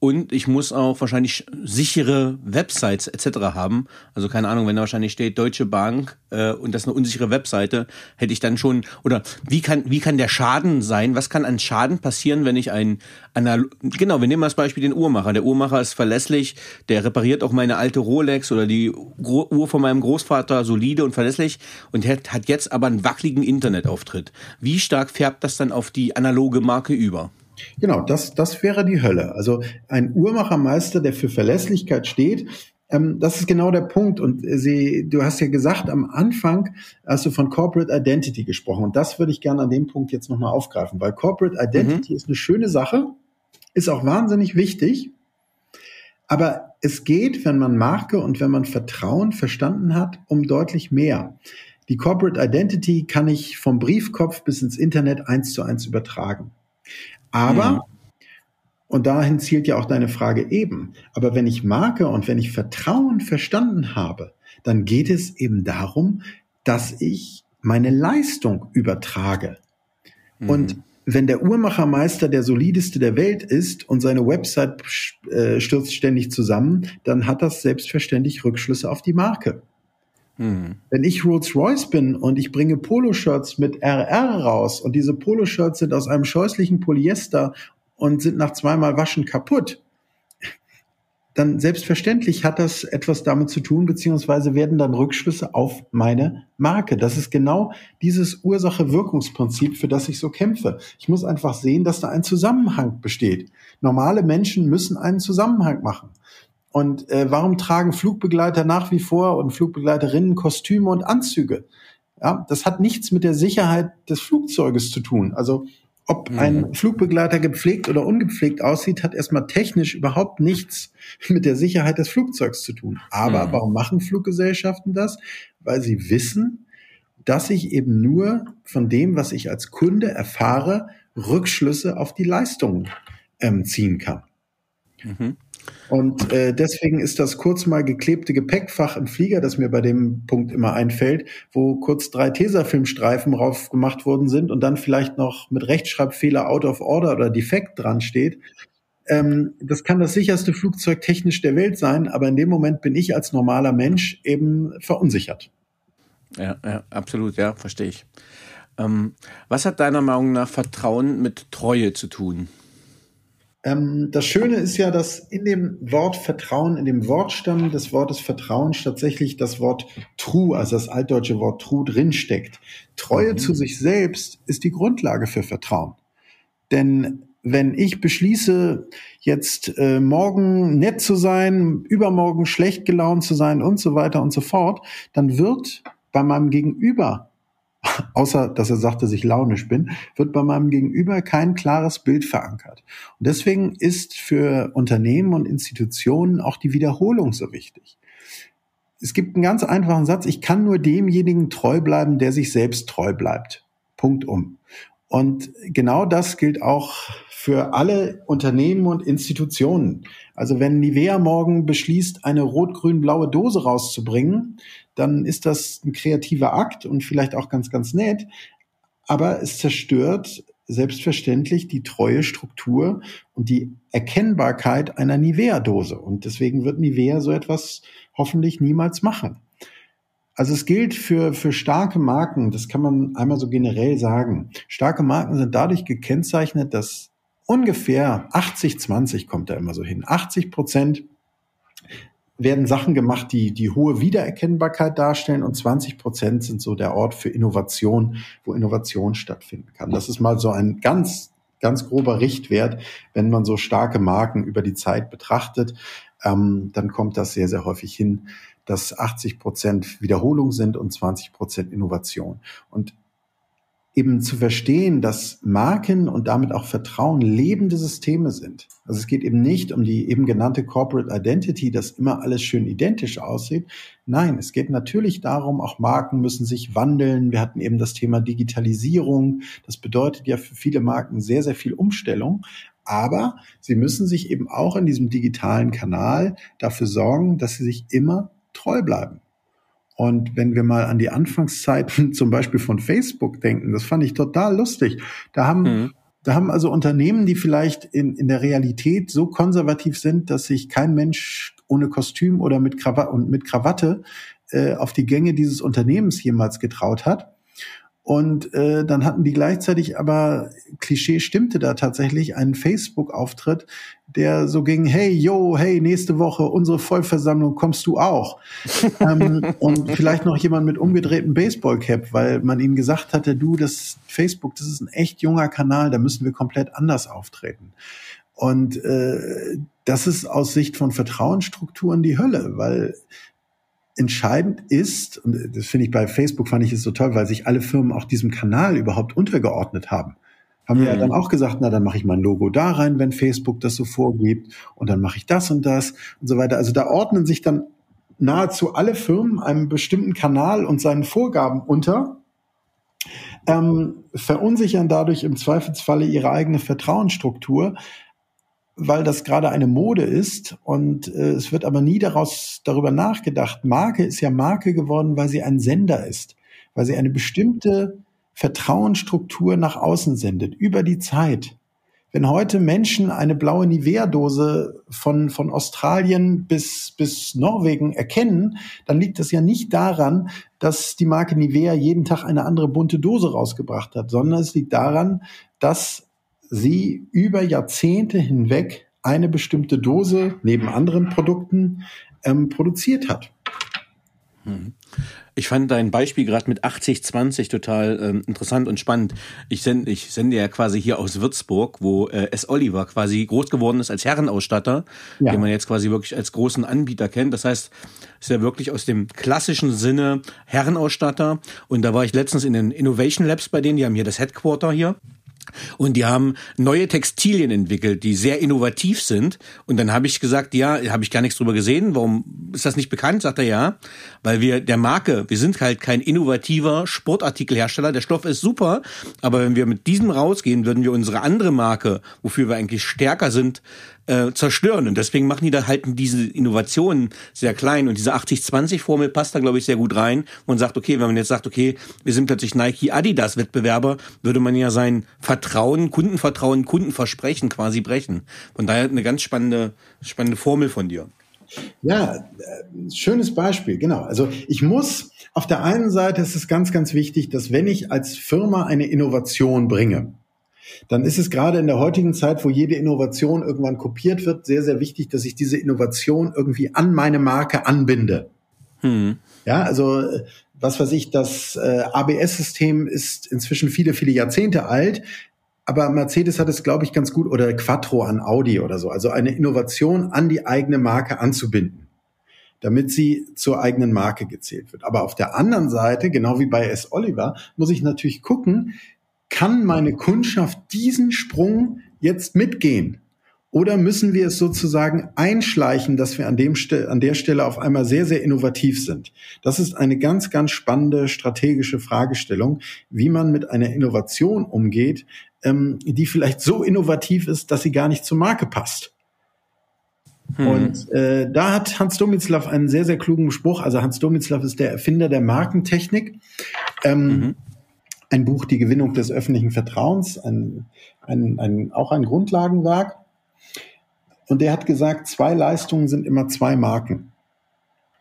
und ich muss auch wahrscheinlich sichere Websites etc. haben. Also keine Ahnung, wenn da wahrscheinlich steht Deutsche Bank äh, und das ist eine unsichere Webseite, hätte ich dann schon oder wie kann wie kann der Schaden sein? Was kann an Schaden passieren, wenn ich ein Anal genau, wir nehmen als Beispiel den Uhrmacher. Der Uhrmacher ist verlässlich, der repariert auch meine alte Rolex oder die Uhr von meinem Großvater solide und verlässlich und hat, hat jetzt aber einen wackeligen Internetauftritt. Wie stark färbt das dann auf die analoge Marke über? Genau, das, das wäre die Hölle. Also ein Uhrmachermeister, der für Verlässlichkeit steht, ähm, das ist genau der Punkt. Und Sie, du hast ja gesagt, am Anfang hast du von Corporate Identity gesprochen. Und das würde ich gerne an dem Punkt jetzt nochmal aufgreifen, weil Corporate Identity mhm. ist eine schöne Sache, ist auch wahnsinnig wichtig. Aber es geht, wenn man Marke und wenn man Vertrauen verstanden hat, um deutlich mehr. Die Corporate Identity kann ich vom Briefkopf bis ins Internet eins zu eins übertragen. Aber, mhm. und dahin zielt ja auch deine Frage eben, aber wenn ich Marke und wenn ich Vertrauen verstanden habe, dann geht es eben darum, dass ich meine Leistung übertrage. Mhm. Und wenn der Uhrmachermeister der solideste der Welt ist und seine Website äh, stürzt ständig zusammen, dann hat das selbstverständlich Rückschlüsse auf die Marke. Mhm. Wenn ich Rolls-Royce bin und ich bringe Poloshirts mit RR raus und diese Poloshirts sind aus einem scheußlichen Polyester und sind nach zweimal Waschen kaputt, dann selbstverständlich hat das etwas damit zu tun, beziehungsweise werden dann Rückschlüsse auf meine Marke. Das ist genau dieses Ursache-Wirkungsprinzip, für das ich so kämpfe. Ich muss einfach sehen, dass da ein Zusammenhang besteht. Normale Menschen müssen einen Zusammenhang machen. Und äh, warum tragen Flugbegleiter nach wie vor und Flugbegleiterinnen Kostüme und Anzüge? Ja, das hat nichts mit der Sicherheit des Flugzeuges zu tun. Also ob mhm. ein Flugbegleiter gepflegt oder ungepflegt aussieht, hat erstmal technisch überhaupt nichts mit der Sicherheit des Flugzeugs zu tun. Aber mhm. warum machen Fluggesellschaften das? Weil sie wissen, dass ich eben nur von dem, was ich als Kunde erfahre, Rückschlüsse auf die Leistung ähm, ziehen kann. Mhm. Und äh, deswegen ist das kurz mal geklebte Gepäckfach im Flieger, das mir bei dem Punkt immer einfällt, wo kurz drei Tesafilmstreifen drauf gemacht worden sind und dann vielleicht noch mit Rechtschreibfehler out of order oder defekt dran steht. Ähm, das kann das sicherste Flugzeug technisch der Welt sein, aber in dem Moment bin ich als normaler Mensch eben verunsichert. Ja, ja absolut, ja, verstehe ich. Ähm, was hat deiner Meinung nach Vertrauen mit Treue zu tun? Ähm, das Schöne ist ja, dass in dem Wort Vertrauen, in dem Wortstamm des Wortes Vertrauen tatsächlich das Wort true, also das altdeutsche Wort true drinsteckt. Treue mhm. zu sich selbst ist die Grundlage für Vertrauen. Denn wenn ich beschließe, jetzt äh, morgen nett zu sein, übermorgen schlecht gelaunt zu sein und so weiter und so fort, dann wird bei meinem Gegenüber außer dass er sagt, dass ich launisch bin, wird bei meinem Gegenüber kein klares Bild verankert. Und deswegen ist für Unternehmen und Institutionen auch die Wiederholung so wichtig. Es gibt einen ganz einfachen Satz, ich kann nur demjenigen treu bleiben, der sich selbst treu bleibt. Punkt um. Und genau das gilt auch für alle Unternehmen und Institutionen. Also wenn Nivea morgen beschließt, eine rot-grün-blaue Dose rauszubringen, dann ist das ein kreativer Akt und vielleicht auch ganz, ganz nett. Aber es zerstört selbstverständlich die treue Struktur und die Erkennbarkeit einer Nivea-Dose. Und deswegen wird Nivea so etwas hoffentlich niemals machen. Also es gilt für, für starke Marken, das kann man einmal so generell sagen. Starke Marken sind dadurch gekennzeichnet, dass ungefähr 80, 20 kommt da immer so hin. 80 Prozent werden Sachen gemacht, die die hohe Wiedererkennbarkeit darstellen und 20 Prozent sind so der Ort für Innovation, wo Innovation stattfinden kann. Das ist mal so ein ganz, ganz grober Richtwert, wenn man so starke Marken über die Zeit betrachtet, ähm, dann kommt das sehr, sehr häufig hin, dass 80 Prozent Wiederholung sind und 20 Prozent Innovation. Und eben zu verstehen, dass Marken und damit auch Vertrauen lebende Systeme sind. Also es geht eben nicht um die eben genannte Corporate Identity, dass immer alles schön identisch aussieht. Nein, es geht natürlich darum, auch Marken müssen sich wandeln. Wir hatten eben das Thema Digitalisierung. Das bedeutet ja für viele Marken sehr, sehr viel Umstellung. Aber sie müssen sich eben auch in diesem digitalen Kanal dafür sorgen, dass sie sich immer treu bleiben. Und wenn wir mal an die Anfangszeiten (laughs) zum Beispiel von Facebook denken, das fand ich total lustig. Da haben, mhm. da haben also Unternehmen, die vielleicht in, in der Realität so konservativ sind, dass sich kein Mensch ohne Kostüm oder mit Krawatte und mit Krawatte äh, auf die Gänge dieses Unternehmens jemals getraut hat. Und äh, dann hatten die gleichzeitig aber, Klischee stimmte da tatsächlich, einen Facebook-Auftritt, der so ging, hey, yo, hey, nächste Woche unsere Vollversammlung, kommst du auch? (laughs) ähm, und vielleicht noch jemand mit umgedrehtem Baseball-Cap, weil man ihnen gesagt hatte, du, das Facebook, das ist ein echt junger Kanal, da müssen wir komplett anders auftreten. Und äh, das ist aus Sicht von Vertrauensstrukturen die Hölle, weil entscheidend ist, und das finde ich bei Facebook fand ich es so toll, weil sich alle Firmen auch diesem Kanal überhaupt untergeordnet haben. Haben mhm. wir ja dann auch gesagt, na, dann mache ich mein Logo da rein, wenn Facebook das so vorgibt, und dann mache ich das und das und so weiter. Also da ordnen sich dann nahezu alle Firmen einem bestimmten Kanal und seinen Vorgaben unter, ähm, verunsichern dadurch im Zweifelsfalle ihre eigene Vertrauensstruktur, weil das gerade eine Mode ist und äh, es wird aber nie daraus darüber nachgedacht. Marke ist ja Marke geworden, weil sie ein Sender ist, weil sie eine bestimmte Vertrauensstruktur nach außen sendet über die Zeit. Wenn heute Menschen eine blaue Nivea-Dose von, von Australien bis, bis Norwegen erkennen, dann liegt das ja nicht daran, dass die Marke Nivea jeden Tag eine andere bunte Dose rausgebracht hat, sondern es liegt daran, dass sie über Jahrzehnte hinweg eine bestimmte Dose neben anderen Produkten ähm, produziert hat. Ich fand dein Beispiel gerade mit 80-20 total ähm, interessant und spannend. Ich sende, ich sende ja quasi hier aus Würzburg, wo äh, S. Oliver quasi groß geworden ist als Herrenausstatter, ja. den man jetzt quasi wirklich als großen Anbieter kennt. Das heißt, ist ja wirklich aus dem klassischen Sinne Herrenausstatter. Und da war ich letztens in den Innovation Labs bei denen, die haben hier das Headquarter hier. Und die haben neue Textilien entwickelt, die sehr innovativ sind. Und dann habe ich gesagt, ja, habe ich gar nichts drüber gesehen. Warum ist das nicht bekannt? Sagt er ja, weil wir der Marke, wir sind halt kein innovativer Sportartikelhersteller. Der Stoff ist super, aber wenn wir mit diesem rausgehen, würden wir unsere andere Marke, wofür wir eigentlich stärker sind, äh, zerstören. Und deswegen machen die da halt diese Innovationen sehr klein. Und diese 80-20-Formel passt da, glaube ich, sehr gut rein. Und sagt, okay, wenn man jetzt sagt, okay, wir sind plötzlich Nike Adidas Wettbewerber, würde man ja sein Vertrauen, Kundenvertrauen, Kundenversprechen quasi brechen. Von daher eine ganz spannende, spannende Formel von dir. Ja, äh, schönes Beispiel, genau. Also ich muss, auf der einen Seite ist es ganz, ganz wichtig, dass wenn ich als Firma eine Innovation bringe, dann ist es gerade in der heutigen Zeit, wo jede Innovation irgendwann kopiert wird, sehr, sehr wichtig, dass ich diese Innovation irgendwie an meine Marke anbinde. Hm. Ja, also was weiß ich, das äh, ABS-System ist inzwischen viele, viele Jahrzehnte alt. Aber Mercedes hat es, glaube ich, ganz gut oder Quattro an Audi oder so. Also eine Innovation an die eigene Marke anzubinden damit sie zur eigenen Marke gezählt wird. Aber auf der anderen Seite, genau wie bei S. Oliver, muss ich natürlich gucken, kann meine Kundschaft diesen Sprung jetzt mitgehen? Oder müssen wir es sozusagen einschleichen, dass wir an, dem an der Stelle auf einmal sehr, sehr innovativ sind? Das ist eine ganz, ganz spannende strategische Fragestellung, wie man mit einer Innovation umgeht, ähm, die vielleicht so innovativ ist, dass sie gar nicht zur Marke passt. Hm. Und äh, da hat Hans Domitzlaff einen sehr, sehr klugen Spruch. Also Hans Domitzlaff ist der Erfinder der Markentechnik. Ähm, mhm ein Buch Die Gewinnung des öffentlichen Vertrauens, ein, ein, ein, auch ein Grundlagenwerk. Und der hat gesagt, zwei Leistungen sind immer zwei Marken.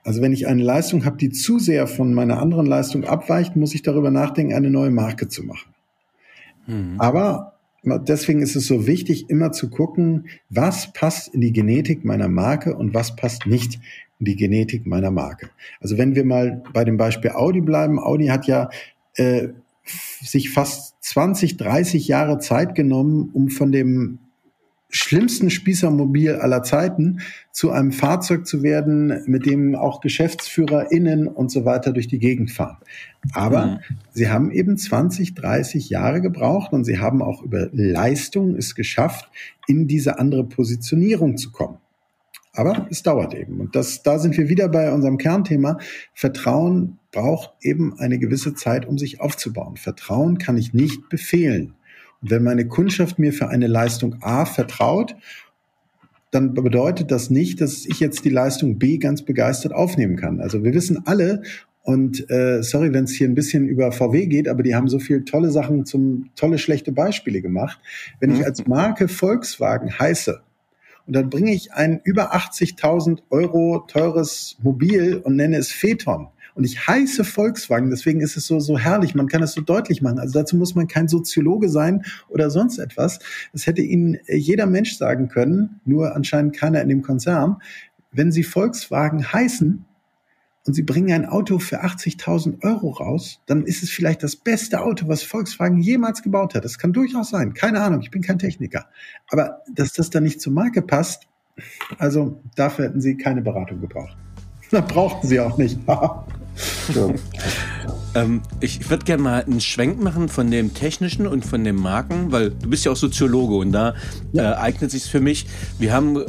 Also wenn ich eine Leistung habe, die zu sehr von meiner anderen Leistung abweicht, muss ich darüber nachdenken, eine neue Marke zu machen. Mhm. Aber deswegen ist es so wichtig, immer zu gucken, was passt in die Genetik meiner Marke und was passt nicht in die Genetik meiner Marke. Also wenn wir mal bei dem Beispiel Audi bleiben, Audi hat ja äh, sich fast 20, 30 Jahre Zeit genommen, um von dem schlimmsten Spießermobil aller Zeiten zu einem Fahrzeug zu werden, mit dem auch GeschäftsführerInnen und so weiter durch die Gegend fahren. Aber mhm. sie haben eben 20, 30 Jahre gebraucht und sie haben auch über Leistung es geschafft, in diese andere Positionierung zu kommen. Aber es dauert eben. Und das, da sind wir wieder bei unserem Kernthema. Vertrauen braucht eben eine gewisse Zeit, um sich aufzubauen. Vertrauen kann ich nicht befehlen. Und wenn meine Kundschaft mir für eine Leistung A vertraut, dann bedeutet das nicht, dass ich jetzt die Leistung B ganz begeistert aufnehmen kann. Also wir wissen alle, und äh, sorry, wenn es hier ein bisschen über VW geht, aber die haben so viele tolle Sachen zum tolle schlechte Beispiele gemacht. Wenn ich mhm. als Marke Volkswagen heiße, und dann bringe ich ein über 80.000 Euro teures Mobil und nenne es Phaeton. Und ich heiße Volkswagen, deswegen ist es so, so herrlich. Man kann es so deutlich machen. Also dazu muss man kein Soziologe sein oder sonst etwas. Das hätte Ihnen jeder Mensch sagen können, nur anscheinend keiner in dem Konzern. Wenn Sie Volkswagen heißen, und sie bringen ein Auto für 80.000 Euro raus, dann ist es vielleicht das beste Auto, was Volkswagen jemals gebaut hat. Das kann durchaus sein. Keine Ahnung, ich bin kein Techniker. Aber dass das dann nicht zur Marke passt, also dafür hätten sie keine Beratung gebraucht. (laughs) Da brauchten sie auch nicht. (laughs) ähm, ich würde gerne mal einen Schwenk machen von dem Technischen und von den Marken, weil du bist ja auch Soziologe und da ja. äh, eignet sich für mich. Wir haben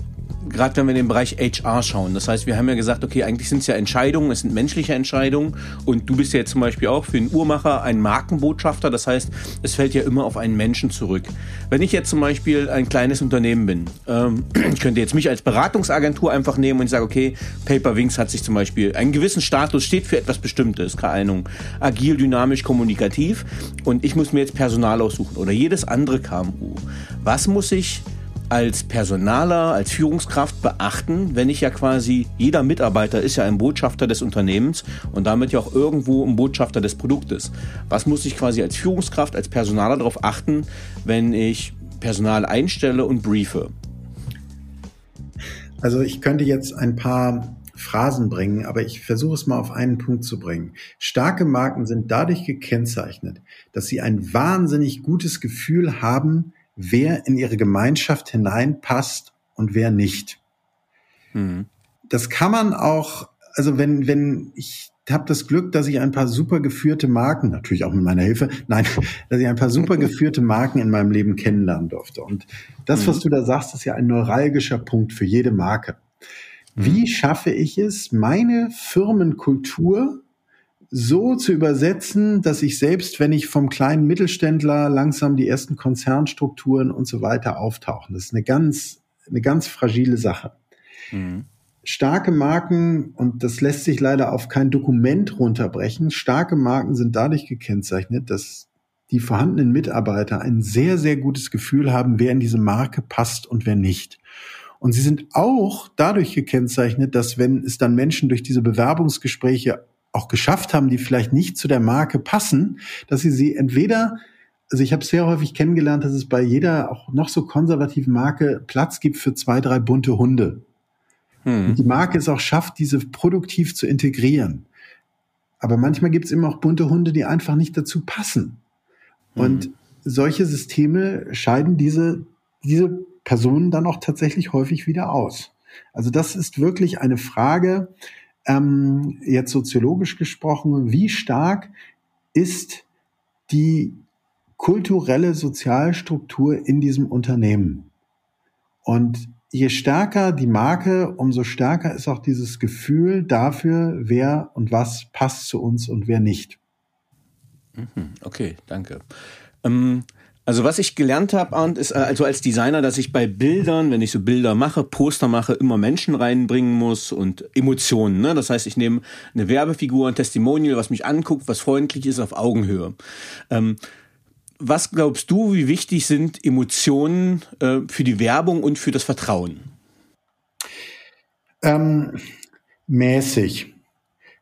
gerade wenn wir in den Bereich HR schauen. Das heißt, wir haben ja gesagt, okay, eigentlich sind es ja Entscheidungen, es sind menschliche Entscheidungen und du bist ja jetzt zum Beispiel auch für den Uhrmacher ein Markenbotschafter. Das heißt, es fällt ja immer auf einen Menschen zurück. Wenn ich jetzt zum Beispiel ein kleines Unternehmen bin, ähm, (clears throat) ich könnte jetzt mich als Beratungsagentur einfach nehmen und ich sage, okay, Paper Wings hat sich zum Beispiel einen gewissen Status, steht für etwas Bestimmtes, keine Ahnung, agil, dynamisch, kommunikativ und ich muss mir jetzt Personal aussuchen oder jedes andere KMU. Was muss ich als Personaler, als Führungskraft beachten, wenn ich ja quasi, jeder Mitarbeiter ist ja ein Botschafter des Unternehmens und damit ja auch irgendwo ein Botschafter des Produktes. Was muss ich quasi als Führungskraft, als Personaler darauf achten, wenn ich Personal einstelle und briefe? Also ich könnte jetzt ein paar Phrasen bringen, aber ich versuche es mal auf einen Punkt zu bringen. Starke Marken sind dadurch gekennzeichnet, dass sie ein wahnsinnig gutes Gefühl haben, wer in ihre Gemeinschaft hineinpasst und wer nicht. Mhm. Das kann man auch, also wenn, wenn ich habe das Glück, dass ich ein paar super geführte Marken, natürlich auch mit meiner Hilfe, (laughs) nein, dass ich ein paar super geführte Marken in meinem Leben kennenlernen durfte. Und das, was mhm. du da sagst, ist ja ein neuralgischer Punkt für jede Marke. Wie mhm. schaffe ich es, meine Firmenkultur so zu übersetzen, dass ich selbst, wenn ich vom kleinen Mittelständler langsam die ersten Konzernstrukturen und so weiter auftauchen, das ist eine ganz, eine ganz fragile Sache. Mhm starke Marken, und das lässt sich leider auf kein Dokument runterbrechen, starke Marken sind dadurch gekennzeichnet, dass die vorhandenen Mitarbeiter ein sehr, sehr gutes Gefühl haben, wer in diese Marke passt und wer nicht. Und sie sind auch dadurch gekennzeichnet, dass wenn es dann Menschen durch diese Bewerbungsgespräche auch geschafft haben, die vielleicht nicht zu der Marke passen, dass sie sie entweder also ich habe sehr häufig kennengelernt, dass es bei jeder auch noch so konservativen Marke Platz gibt für zwei, drei bunte Hunde. Hm. Und die Marke es auch schafft, diese produktiv zu integrieren. Aber manchmal gibt es immer auch bunte Hunde, die einfach nicht dazu passen. Hm. Und solche Systeme scheiden diese, diese Personen dann auch tatsächlich häufig wieder aus. Also das ist wirklich eine Frage, ähm, jetzt soziologisch gesprochen, wie stark ist die kulturelle Sozialstruktur in diesem Unternehmen? Und je stärker die Marke, umso stärker ist auch dieses Gefühl dafür, wer und was passt zu uns und wer nicht. Mhm, okay, danke. Ähm, also was ich gelernt habe, Arndt, ist äh, also als Designer, dass ich bei Bildern, wenn ich so Bilder mache, Poster mache, immer Menschen reinbringen muss und Emotionen. Ne? Das heißt, ich nehme eine Werbefigur, ein Testimonial, was mich anguckt, was freundlich ist, auf Augenhöhe. Ähm, was glaubst du, wie wichtig sind Emotionen äh, für die Werbung und für das Vertrauen? Ähm, mäßig.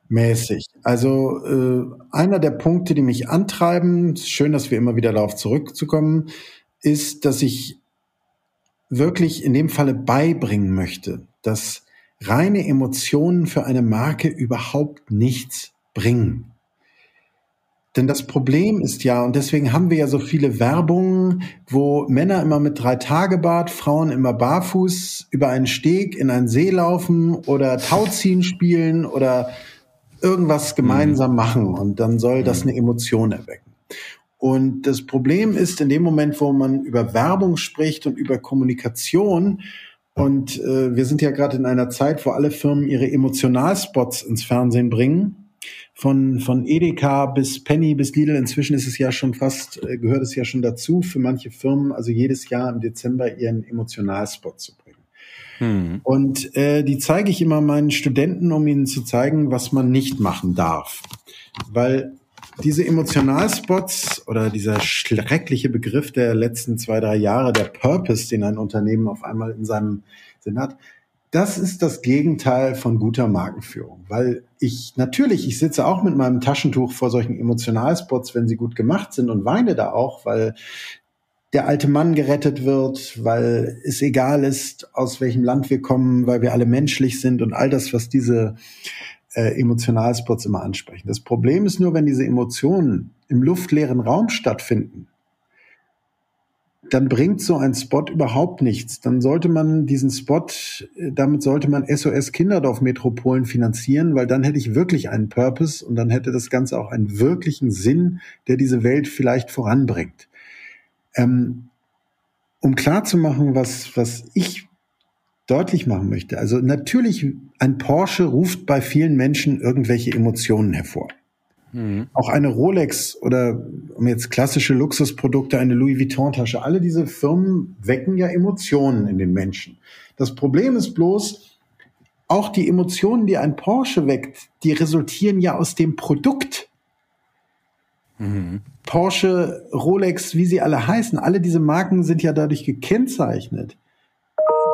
Mäßig. Also äh, einer der Punkte, die mich antreiben, schön, dass wir immer wieder darauf zurückzukommen, ist, dass ich wirklich in dem Falle beibringen möchte, dass reine Emotionen für eine Marke überhaupt nichts bringen. Denn das Problem ist ja, und deswegen haben wir ja so viele Werbungen, wo Männer immer mit drei Tagebart, Frauen immer barfuß über einen Steg in einen See laufen oder Tauziehen spielen oder irgendwas gemeinsam mhm. machen und dann soll das mhm. eine Emotion erwecken. Und das Problem ist, in dem Moment, wo man über Werbung spricht und über Kommunikation, und äh, wir sind ja gerade in einer Zeit, wo alle Firmen ihre Emotionalspots ins Fernsehen bringen, von, von Edeka bis Penny bis Lidl. Inzwischen ist es ja schon fast, äh, gehört es ja schon dazu, für manche Firmen, also jedes Jahr im Dezember ihren Emotionalspot zu bringen. Hm. Und äh, die zeige ich immer meinen Studenten, um ihnen zu zeigen, was man nicht machen darf. Weil diese Emotionalspots oder dieser schreckliche Begriff der letzten zwei, drei Jahre, der Purpose, den ein Unternehmen auf einmal in seinem Sinn hat, das ist das Gegenteil von guter Markenführung, weil ich natürlich, ich sitze auch mit meinem Taschentuch vor solchen Emotionalspots, wenn sie gut gemacht sind und weine da auch, weil der alte Mann gerettet wird, weil es egal ist, aus welchem Land wir kommen, weil wir alle menschlich sind und all das, was diese äh, Emotionalspots immer ansprechen. Das Problem ist nur, wenn diese Emotionen im luftleeren Raum stattfinden, dann bringt so ein Spot überhaupt nichts. Dann sollte man diesen Spot, äh, damit sollte man SOS Kinderdorf Metropolen finanzieren, weil dann hätte ich wirklich einen Purpose und dann hätte das Ganze auch einen wirklichen Sinn, der diese Welt vielleicht voranbringt. Ähm, um klar zu machen, was, was ich deutlich machen möchte. Also natürlich, ein Porsche ruft bei vielen Menschen irgendwelche Emotionen hervor. Mhm. Auch eine Rolex oder um jetzt klassische Luxusprodukte, eine Louis Vuitton-Tasche, alle diese Firmen wecken ja Emotionen in den Menschen. Das Problem ist bloß, auch die Emotionen, die ein Porsche weckt, die resultieren ja aus dem Produkt. Mhm. Porsche, Rolex, wie sie alle heißen, alle diese Marken sind ja dadurch gekennzeichnet,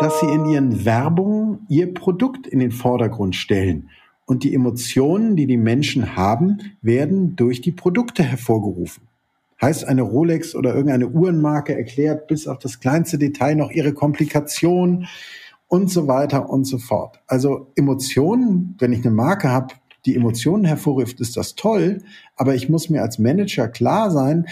dass sie in ihren Werbungen ihr Produkt in den Vordergrund stellen. Und die Emotionen, die die Menschen haben, werden durch die Produkte hervorgerufen. Heißt, eine Rolex oder irgendeine Uhrenmarke erklärt bis auf das kleinste Detail noch ihre Komplikation und so weiter und so fort. Also Emotionen, wenn ich eine Marke habe, die Emotionen hervorruft, ist das toll, aber ich muss mir als Manager klar sein,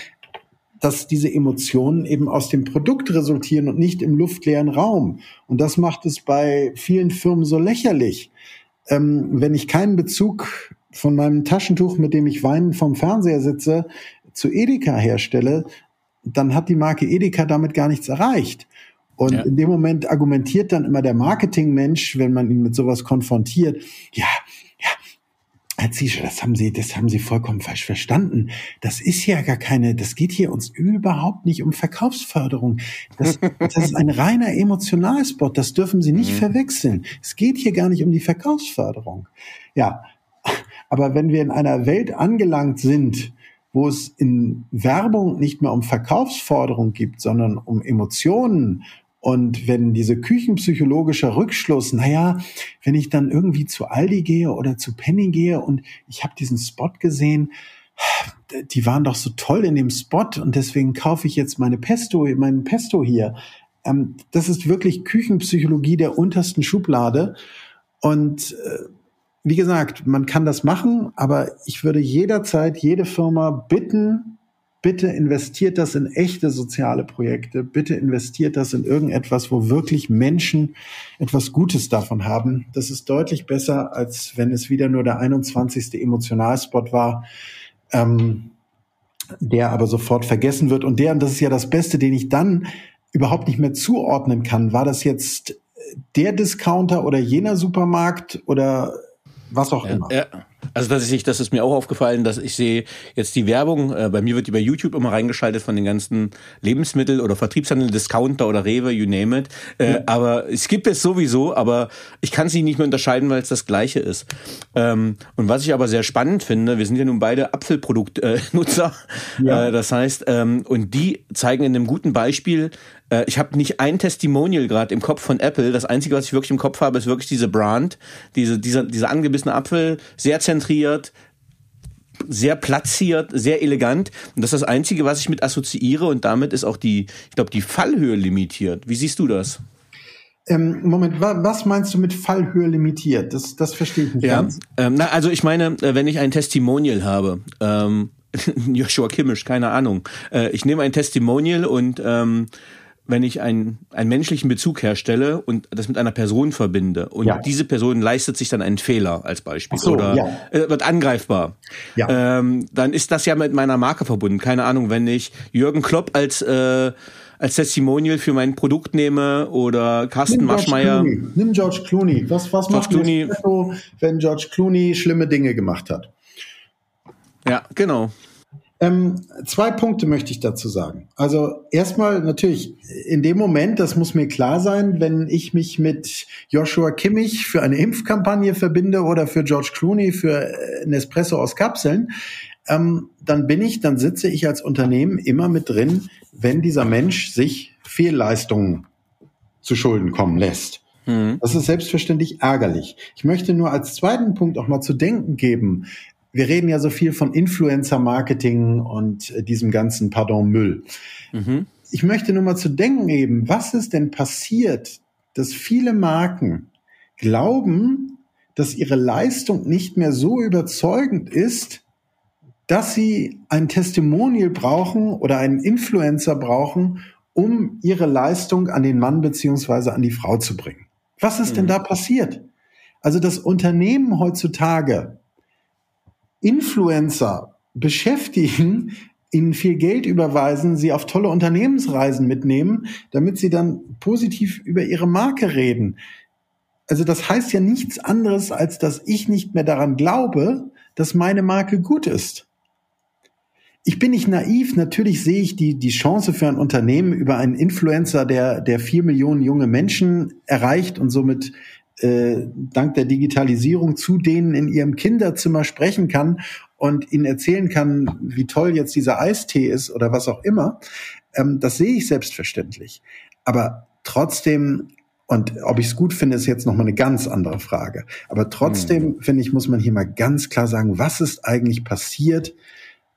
dass diese Emotionen eben aus dem Produkt resultieren und nicht im luftleeren Raum. Und das macht es bei vielen Firmen so lächerlich. Ähm, wenn ich keinen Bezug von meinem Taschentuch, mit dem ich weinend vom Fernseher sitze, zu Edeka herstelle, dann hat die Marke Edeka damit gar nichts erreicht. Und ja. in dem Moment argumentiert dann immer der Marketingmensch, wenn man ihn mit sowas konfrontiert, ja, Herr Ziescher, das haben Sie, das haben Sie vollkommen falsch verstanden. Das ist ja gar keine, das geht hier uns überhaupt nicht um Verkaufsförderung. Das, das ist ein reiner Emotionalspot. Das dürfen Sie nicht mhm. verwechseln. Es geht hier gar nicht um die Verkaufsförderung. Ja. Aber wenn wir in einer Welt angelangt sind, wo es in Werbung nicht mehr um Verkaufsforderung gibt, sondern um Emotionen und wenn diese küchenpsychologische Rückschluss, naja, wenn ich dann irgendwie zu Aldi gehe oder zu Penny gehe und ich habe diesen Spot gesehen, die waren doch so toll in dem Spot und deswegen kaufe ich jetzt meine Pesto, meinen Pesto hier. Ähm, das ist wirklich Küchenpsychologie der untersten Schublade. Und äh, wie gesagt, man kann das machen, aber ich würde jederzeit jede Firma bitten, bitte investiert das in echte soziale Projekte, bitte investiert das in irgendetwas, wo wirklich Menschen etwas Gutes davon haben. Das ist deutlich besser, als wenn es wieder nur der 21. Emotionalspot war, ähm, der aber sofort vergessen wird. Und der, und das ist ja das Beste, den ich dann überhaupt nicht mehr zuordnen kann, war das jetzt der Discounter oder jener Supermarkt oder was auch ja, immer. Ja. Also tatsächlich, das ist mir auch aufgefallen, dass ich sehe jetzt die Werbung, äh, bei mir wird die bei YouTube immer reingeschaltet von den ganzen Lebensmittel- oder Vertriebshandel, Discounter oder Rewe, you name it. Äh, mhm. Aber es gibt es sowieso, aber ich kann sie nicht mehr unterscheiden, weil es das Gleiche ist. Ähm, und was ich aber sehr spannend finde, wir sind ja nun beide Apfelproduktnutzer. Äh, (laughs) ja. Äh, das heißt, ähm, und die zeigen in einem guten Beispiel, äh, ich habe nicht ein Testimonial gerade im Kopf von Apple. Das Einzige, was ich wirklich im Kopf habe, ist wirklich diese Brand, diese, dieser, dieser angebissene Apfel, sehr zentriert, sehr platziert, sehr elegant. Und das ist das Einzige, was ich mit assoziiere. Und damit ist auch die, ich glaube, die Fallhöhe limitiert. Wie siehst du das? Ähm, Moment, wa was meinst du mit Fallhöhe limitiert? Das, das verstehe ich nicht ja, ganz. Ähm, na, also ich meine, äh, wenn ich ein Testimonial habe, ähm, (laughs) Joshua Kimmisch, keine Ahnung. Äh, ich nehme ein Testimonial und ähm, wenn ich einen, einen menschlichen Bezug herstelle und das mit einer Person verbinde und ja. diese Person leistet sich dann einen Fehler als Beispiel so, oder ja. äh, wird angreifbar, ja. ähm, dann ist das ja mit meiner Marke verbunden. Keine Ahnung, wenn ich Jürgen Klopp als äh, als Testimonial für mein Produkt nehme oder Carsten Nimm Maschmeyer. Nimm George Clooney. Was, was George macht Clooney. wenn George Clooney schlimme Dinge gemacht hat? Ja, genau. Ähm, zwei Punkte möchte ich dazu sagen. Also erstmal natürlich in dem Moment, das muss mir klar sein, wenn ich mich mit Joshua Kimmich für eine Impfkampagne verbinde oder für George Clooney für äh, Nespresso aus Kapseln, ähm, dann bin ich, dann sitze ich als Unternehmen immer mit drin, wenn dieser Mensch sich Fehlleistungen zu Schulden kommen lässt. Mhm. Das ist selbstverständlich ärgerlich. Ich möchte nur als zweiten Punkt auch mal zu denken geben wir reden ja so viel von Influencer-Marketing und äh, diesem ganzen, pardon, Müll. Mhm. Ich möchte nur mal zu denken geben, was ist denn passiert, dass viele Marken glauben, dass ihre Leistung nicht mehr so überzeugend ist, dass sie ein Testimonial brauchen oder einen Influencer brauchen, um ihre Leistung an den Mann beziehungsweise an die Frau zu bringen. Was ist mhm. denn da passiert? Also das Unternehmen heutzutage Influencer beschäftigen, ihnen viel Geld überweisen, sie auf tolle Unternehmensreisen mitnehmen, damit sie dann positiv über ihre Marke reden. Also das heißt ja nichts anderes, als dass ich nicht mehr daran glaube, dass meine Marke gut ist. Ich bin nicht naiv. Natürlich sehe ich die, die Chance für ein Unternehmen über einen Influencer, der, der vier Millionen junge Menschen erreicht und somit äh, dank der Digitalisierung zu denen in ihrem Kinderzimmer sprechen kann und ihnen erzählen kann, wie toll jetzt dieser Eistee ist oder was auch immer. Ähm, das sehe ich selbstverständlich. Aber trotzdem und ob ich es gut finde, ist jetzt nochmal eine ganz andere Frage. Aber trotzdem, mhm. finde ich, muss man hier mal ganz klar sagen, was ist eigentlich passiert,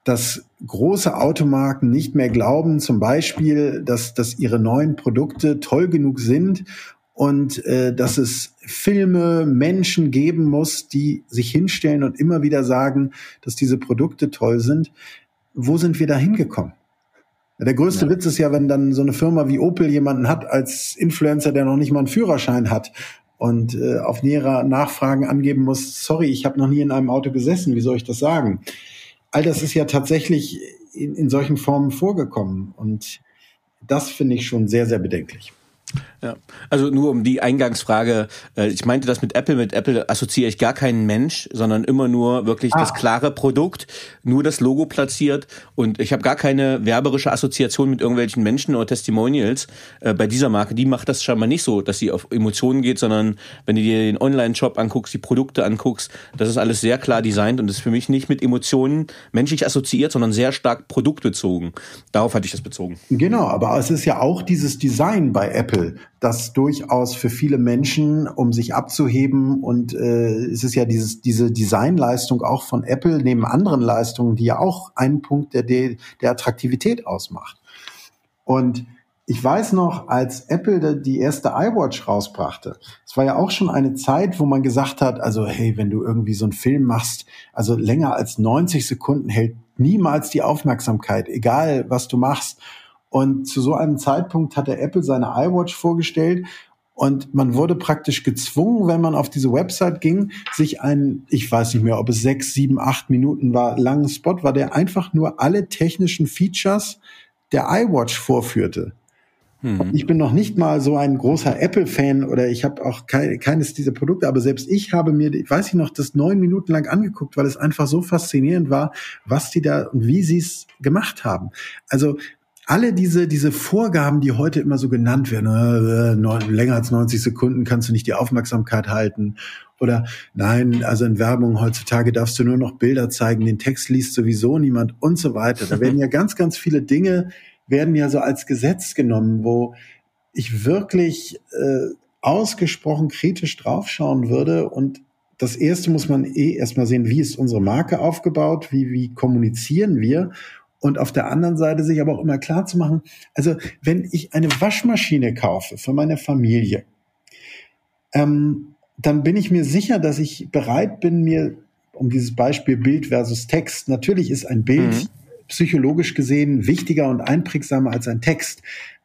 dass große Automarken nicht mehr glauben, zum Beispiel, dass, dass ihre neuen Produkte toll genug sind und äh, dass es Filme, Menschen geben muss, die sich hinstellen und immer wieder sagen, dass diese Produkte toll sind. Wo sind wir da hingekommen? Der größte ja. Witz ist ja, wenn dann so eine Firma wie Opel jemanden hat als Influencer, der noch nicht mal einen Führerschein hat und äh, auf näherer Nachfragen angeben muss, sorry, ich habe noch nie in einem Auto gesessen, wie soll ich das sagen? All das ist ja tatsächlich in, in solchen Formen vorgekommen und das finde ich schon sehr, sehr bedenklich. Ja, also nur um die Eingangsfrage, äh, ich meinte das mit Apple, mit Apple assoziiere ich gar keinen Mensch, sondern immer nur wirklich ah. das klare Produkt, nur das Logo platziert und ich habe gar keine werberische Assoziation mit irgendwelchen Menschen oder Testimonials äh, bei dieser Marke. Die macht das scheinbar nicht so, dass sie auf Emotionen geht, sondern wenn du dir den Online-Shop anguckst, die Produkte anguckst, das ist alles sehr klar designt und ist für mich nicht mit Emotionen menschlich assoziiert, sondern sehr stark produktbezogen. Darauf hatte ich das bezogen. Genau, aber es ist ja auch dieses Design bei Apple das durchaus für viele Menschen, um sich abzuheben und äh, es ist ja dieses, diese Designleistung auch von Apple neben anderen Leistungen, die ja auch einen Punkt der, der Attraktivität ausmacht. Und ich weiß noch, als Apple die erste iWatch rausbrachte, es war ja auch schon eine Zeit, wo man gesagt hat, also hey, wenn du irgendwie so einen Film machst, also länger als 90 Sekunden hält niemals die Aufmerksamkeit, egal was du machst. Und zu so einem Zeitpunkt hat der Apple seine iWatch vorgestellt und man wurde praktisch gezwungen, wenn man auf diese Website ging, sich einen, ich weiß nicht mehr, ob es sechs, sieben, acht Minuten war, langen Spot war, der einfach nur alle technischen Features der iWatch vorführte. Hm. Ich bin noch nicht mal so ein großer Apple-Fan oder ich habe auch kein, keines dieser Produkte, aber selbst ich habe mir, weiß ich noch, das neun Minuten lang angeguckt, weil es einfach so faszinierend war, was die da und wie sie es gemacht haben. Also alle diese, diese Vorgaben, die heute immer so genannt werden, äh, länger als 90 Sekunden kannst du nicht die Aufmerksamkeit halten. Oder nein, also in Werbung heutzutage darfst du nur noch Bilder zeigen, den Text liest sowieso niemand und so weiter. Da werden ja (laughs) ganz, ganz viele Dinge, werden ja so als Gesetz genommen, wo ich wirklich äh, ausgesprochen kritisch draufschauen würde. Und das erste muss man eh erstmal sehen, wie ist unsere Marke aufgebaut, wie, wie kommunizieren wir und auf der anderen Seite sich aber auch immer klar zu machen, also wenn ich eine Waschmaschine kaufe für meine Familie, ähm, dann bin ich mir sicher, dass ich bereit bin, mir um dieses Beispiel Bild versus Text, natürlich ist ein Bild mhm. psychologisch gesehen wichtiger und einprägsamer als ein Text.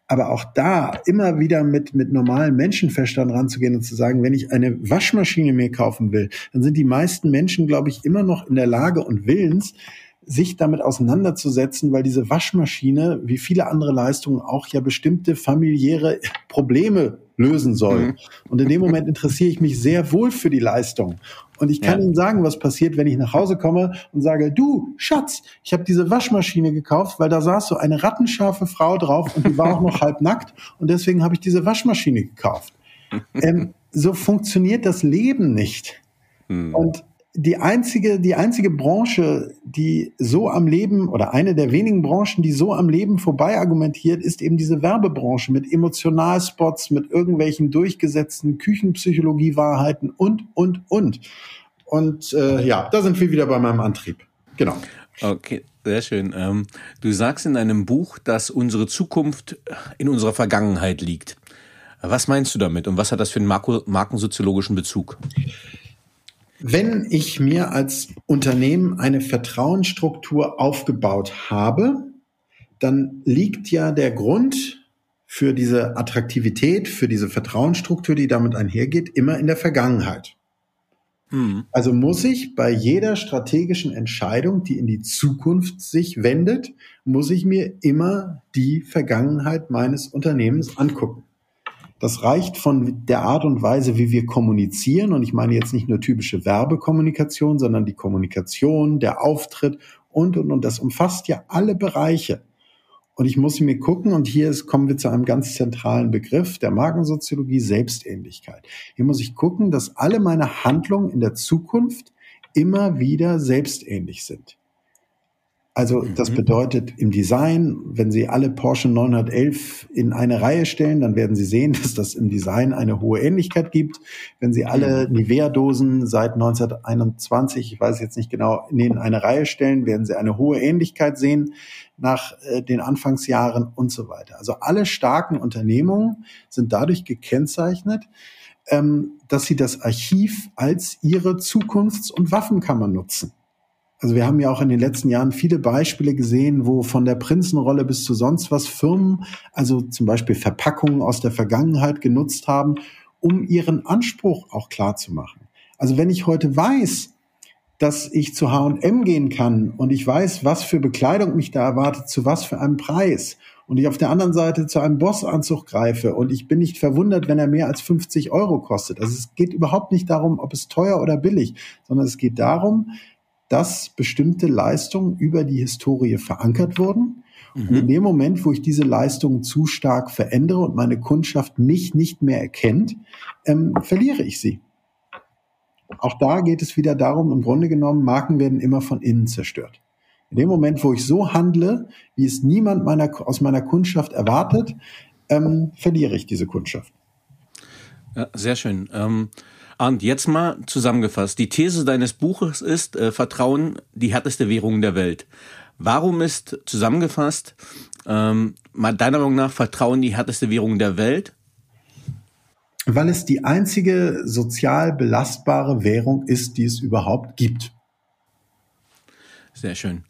Aber auch da immer wieder mit, mit normalem Menschenverstand ranzugehen und zu sagen, wenn ich eine Waschmaschine mir kaufen will, dann sind die meisten Menschen, glaube ich, immer noch in der Lage und willens, sich damit auseinanderzusetzen, weil diese Waschmaschine, wie viele andere Leistungen, auch ja bestimmte familiäre Probleme lösen soll. Mhm. Und in dem Moment interessiere ich mich sehr wohl für die Leistung. Und ich kann ja. Ihnen sagen, was passiert, wenn ich nach Hause komme und sage, du, Schatz, ich habe diese Waschmaschine gekauft, weil da saß so eine rattenscharfe Frau drauf und die war auch noch (laughs) halb nackt und deswegen habe ich diese Waschmaschine gekauft. (laughs) Ähm, so funktioniert das Leben nicht. Mhm. Und die einzige, die einzige Branche, die so am Leben oder eine der wenigen Branchen, die so am Leben vorbei argumentiert, ist eben diese Werbebranche mit Emotionalspots, mit irgendwelchen durchgesetzten Küchenpsychologie-Wahrheiten und, und, und. Und äh, ja, da sind wir wieder bei meinem Antrieb. Genau. Okay, sehr schön. Ähm, du sagst in einem Buch, dass unsere Zukunft in unserer Vergangenheit liegt. Was meinst du damit und was hat das für einen markensoziologischen Bezug? Wenn ich mir als Unternehmen eine Vertrauensstruktur aufgebaut habe, dann liegt ja der Grund für diese Attraktivität, für diese Vertrauensstruktur, die damit einhergeht, immer in der Vergangenheit. Mhm. Also muss ich bei jeder strategischen Entscheidung, die in die Zukunft sich wendet, muss ich mir immer die Vergangenheit meines Unternehmens angucken. Das reicht von der Art und Weise, wie wir kommunizieren. Und ich meine jetzt nicht nur typische Werbekommunikation, sondern die Kommunikation, der Auftritt und, und, und. Das umfasst ja alle Bereiche. Und ich muss mir gucken, und hier ist, kommen wir zu einem ganz zentralen Begriff der Markensoziologie, Selbstähnlichkeit. Hier muss ich gucken, dass alle meine Handlungen in der Zukunft immer wieder selbstähnlich sind. Also das mhm. bedeutet im Design, wenn Sie alle Porsche 911 in eine Reihe stellen, dann werden Sie sehen, (laughs) dass das im Design eine hohe Ähnlichkeit gibt. Wenn Sie alle mhm. Nivea-Dosen seit 1921, ich weiß jetzt nicht genau, in eine Reihe stellen, werden Sie eine hohe Ähnlichkeit sehen nach äh, den Anfangsjahren und so weiter. Also alle starken Unternehmungen sind dadurch gekennzeichnet, ähm, dass sie das Archiv als ihre Zukunfts- und Waffenkammer nutzen. Also wir haben ja auch in den letzten Jahren viele Beispiele gesehen, wo von der Prinzenrolle bis zu sonst was Firmen, also zum Beispiel Verpackungen aus der Vergangenheit genutzt haben, um ihren Anspruch auch klar zu machen. Also wenn ich heute weiß, dass ich zu H&M gehen kann und ich weiß, was für Bekleidung mich da erwartet, zu was für einem Preis und ich auf der anderen Seite zu einem Bossanzug greife und ich bin nicht verwundert, wenn er mehr als 50 Euro kostet. Also es geht überhaupt nicht darum, ob es teuer oder billig, sondern es geht darum, dass bestimmte Leistungen über die Historie verankert wurden. Mhm. Und in dem Moment, wo ich diese Leistungen zu stark verändere und meine Kundschaft mich nicht mehr erkennt, ähm, verliere ich sie. Auch da geht es wieder darum, im Grunde genommen, Marken werden immer von innen zerstört. In dem Moment, wo ich so handle, wie es niemand meiner, aus meiner Kundschaft erwartet, ähm, verliere ich diese Kundschaft. Ja, sehr schön. Ähm und jetzt mal zusammengefasst. Die These deines Buches ist, äh, Vertrauen die härteste Währung der Welt. Warum ist zusammengefasst, ähm, mal deiner Meinung nach, Vertrauen die härteste Währung der Welt? Weil es die einzige sozial belastbare Währung ist, die es überhaupt gibt. Sehr schön.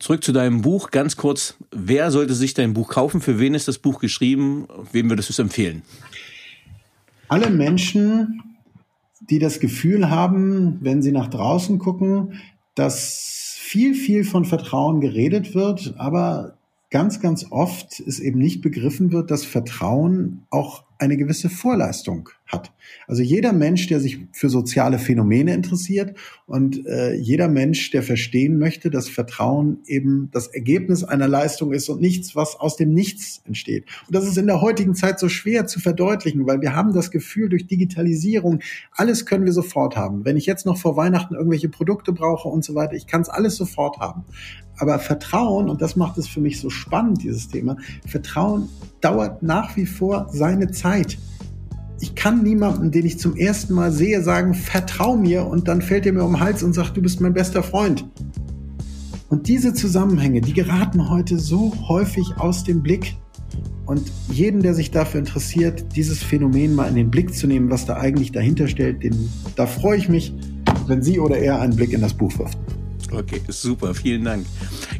Zurück zu deinem Buch, ganz kurz. Wer sollte sich dein Buch kaufen? Für wen ist das Buch geschrieben? Wem würdest du es empfehlen? Alle Menschen, die das Gefühl haben, wenn sie nach draußen gucken, dass viel, viel von Vertrauen geredet wird, aber ganz, ganz oft es eben nicht begriffen wird, dass Vertrauen auch eine gewisse Vorleistung hat. Also jeder Mensch, der sich für soziale Phänomene interessiert und äh, jeder Mensch, der verstehen möchte, dass Vertrauen eben das Ergebnis einer Leistung ist und nichts, was aus dem Nichts entsteht. Und das ist in der heutigen Zeit so schwer zu verdeutlichen, weil wir haben das Gefühl, durch Digitalisierung, alles können wir sofort haben. Wenn ich jetzt noch vor Weihnachten irgendwelche Produkte brauche und so weiter, ich kann es alles sofort haben. Aber Vertrauen, und das macht es für mich so spannend, dieses Thema, Vertrauen dauert nach wie vor seine Zeit. Ich kann niemandem, den ich zum ersten Mal sehe, sagen, vertrau mir und dann fällt er mir um den Hals und sagt, du bist mein bester Freund. Und diese Zusammenhänge, die geraten heute so häufig aus dem Blick. Und jeden, der sich dafür interessiert, dieses Phänomen mal in den Blick zu nehmen, was da eigentlich dahinter stellt, den, da freue ich mich, wenn Sie oder er einen Blick in das Buch wirft. Okay, super, vielen Dank.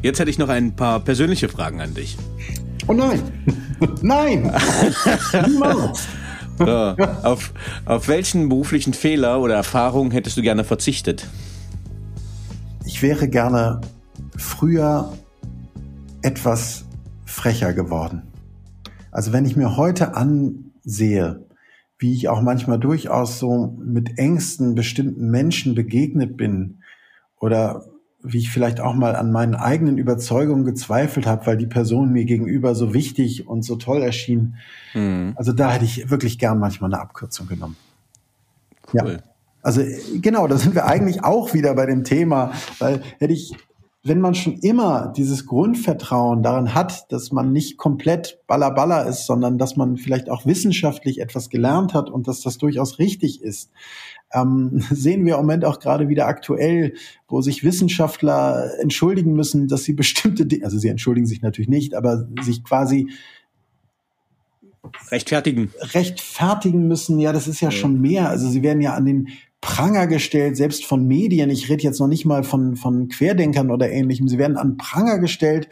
Jetzt hätte ich noch ein paar persönliche Fragen an dich. Oh nein! nein! (laughs) Niemals! (laughs) So, auf, auf welchen beruflichen Fehler oder Erfahrungen hättest du gerne verzichtet? Ich wäre gerne früher etwas frecher geworden. Also wenn ich mir heute ansehe, wie ich auch manchmal durchaus so mit Ängsten bestimmten Menschen begegnet bin oder wie ich vielleicht auch mal an meinen eigenen Überzeugungen gezweifelt habe, weil die Person mir gegenüber so wichtig und so toll erschien. Mhm. Also da hätte ich wirklich gern manchmal eine Abkürzung genommen. Cool. Ja. Also genau, da sind wir eigentlich auch wieder bei dem Thema, weil hätte ich wenn man schon immer dieses Grundvertrauen daran hat, dass man nicht komplett ballerballer ist, sondern dass man vielleicht auch wissenschaftlich etwas gelernt hat und dass das durchaus richtig ist, ähm, (laughs) sehen wir im Moment auch gerade wieder aktuell, wo sich Wissenschaftler entschuldigen müssen, dass sie bestimmte Dinge, also sie entschuldigen sich natürlich nicht, aber sich quasi rechtfertigen. Rechtfertigen müssen, ja, das ist ja, ja. schon mehr. Also sie werden ja an den Pranger gestellt, selbst von Medien. Ich rede jetzt noch nicht mal von, von Querdenkern oder ähnlichem. Sie werden an Pranger gestellt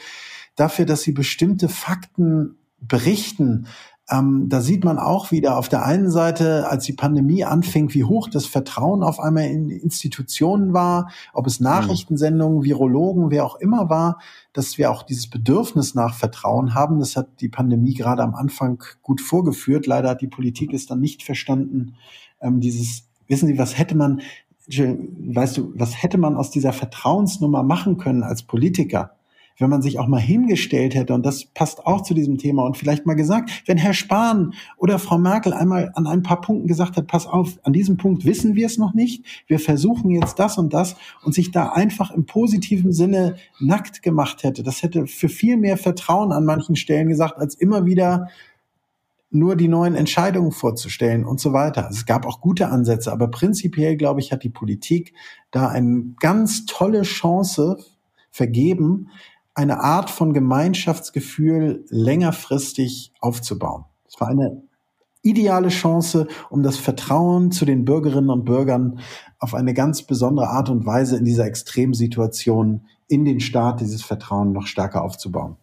dafür, dass sie bestimmte Fakten berichten. Ähm, da sieht man auch wieder auf der einen Seite, als die Pandemie anfing, wie hoch das Vertrauen auf einmal in Institutionen war, ob es Nachrichtensendungen, Virologen, wer auch immer war, dass wir auch dieses Bedürfnis nach Vertrauen haben. Das hat die Pandemie gerade am Anfang gut vorgeführt. Leider hat die Politik es dann nicht verstanden, ähm, dieses wissen Sie, was hätte man, weißt du, was hätte man aus dieser Vertrauensnummer machen können als Politiker? Wenn man sich auch mal hingestellt hätte, und das passt auch zu diesem Thema, und vielleicht mal gesagt, wenn Herr Spahn oder Frau Merkel einmal an ein paar Punkten gesagt hat, pass auf, an diesem Punkt wissen wir es noch nicht, wir versuchen jetzt das und das, und sich da einfach im positiven Sinne nackt gemacht hätte, das hätte für viel mehr Vertrauen an manchen Stellen gesagt, als immer wieder nur die neuen Entscheidungen vorzustellen und so weiter. Also es gab auch gute Ansätze, aber prinzipiell, glaube ich, hat die Politik da eine ganz tolle Chance vergeben, eine Art von Gemeinschaftsgefühl längerfristig aufzubauen. Es war eine ideale Chance, um das Vertrauen zu den Bürgerinnen und Bürgern auf eine ganz besondere Art und Weise in dieser Extremsituation in den Staat dieses Vertrauen noch stärker aufzubauen.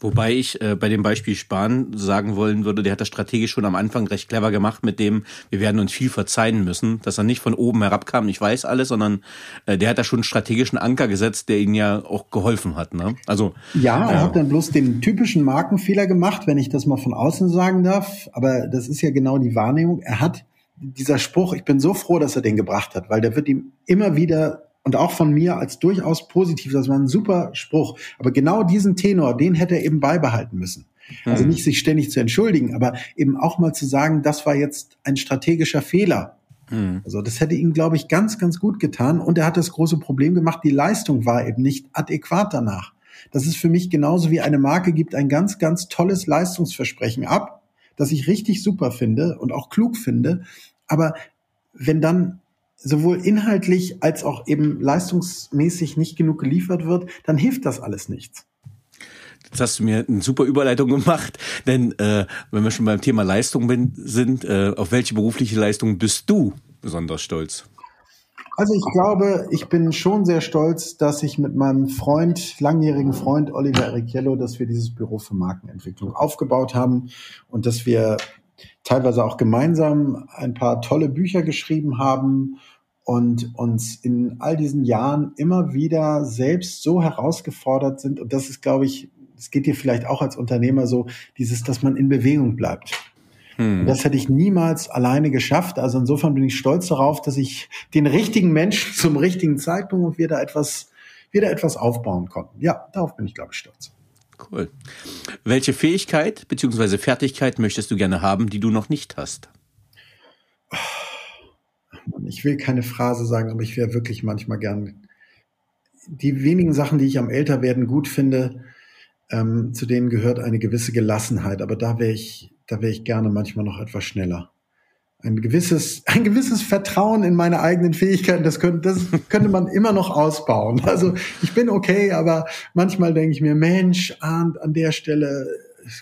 Wobei ich äh, bei dem Beispiel Spahn sagen wollen würde, der hat das strategisch schon am Anfang recht clever gemacht mit dem, wir werden uns viel verzeihen müssen, dass er nicht von oben herabkam, ich weiß alles, sondern äh, der hat da schon einen strategischen Anker gesetzt, der ihnen ja auch geholfen hat. Ne? Also Ja, er äh, hat dann bloß den typischen Markenfehler gemacht, wenn ich das mal von außen sagen darf, aber das ist ja genau die Wahrnehmung. Er hat dieser Spruch, ich bin so froh, dass er den gebracht hat, weil der wird ihm immer wieder und auch von mir als durchaus positiv. Das war ein super Spruch. Aber genau diesen Tenor, den hätte er eben beibehalten müssen. Also nicht sich ständig zu entschuldigen, aber eben auch mal zu sagen, das war jetzt ein strategischer Fehler. Mhm. Also das hätte ihm, glaube ich, ganz, ganz gut getan. Und er hat das große Problem gemacht, die Leistung war eben nicht adäquat danach. Das ist für mich genauso wie eine Marke gibt ein ganz, ganz tolles Leistungsversprechen ab, das ich richtig super finde und auch klug finde. Aber wenn dann sowohl inhaltlich als auch eben leistungsmäßig nicht genug geliefert wird, dann hilft das alles nichts. Jetzt hast du mir eine super Überleitung gemacht, (laughs) denn äh, wenn wir schon beim Thema Leistung bin, sind, äh, auf welche berufliche Leistung bist du besonders stolz? Also ich glaube, ich bin schon sehr stolz, dass ich mit meinem Freund, langjährigen Freund Oliver Erichiello, dass wir dieses Büro für Markenentwicklung aufgebaut haben und dass wir teilweise auch gemeinsam ein paar tolle Bücher geschrieben haben und uns in all diesen Jahren immer wieder selbst so herausgefordert sind. Und das ist, glaube ich, es geht dir vielleicht auch als Unternehmer so, dieses, dass man in Bewegung bleibt. Hm. Das hätte ich niemals alleine geschafft. Also insofern bin ich stolz darauf, dass ich den richtigen Menschen (laughs) zum richtigen Zeitpunkt und wir da etwas, wir da etwas aufbauen konnten. Ja, darauf bin ich, glaube ich, stolz. Cool. Welche Fähigkeit bzw. Fertigkeit möchtest du gerne haben, die du noch nicht hast? Ich will keine Phrase sagen, aber ich wäre wirklich manchmal gern. Die wenigen Sachen, die ich am Älterwerden gut finde, ähm, zu denen gehört eine gewisse Gelassenheit. Aber da wäre ich, da wäre ich gerne manchmal noch etwas schneller ein gewisses, (laughs) ein gewisses Vertrauen in meine eigenen Fähigkeiten, das könnte, das könnte man immer noch ausbauen. (laughs) Also ich bin okay, aber manchmal denke ich mir, Mensch, an, an der Stelle,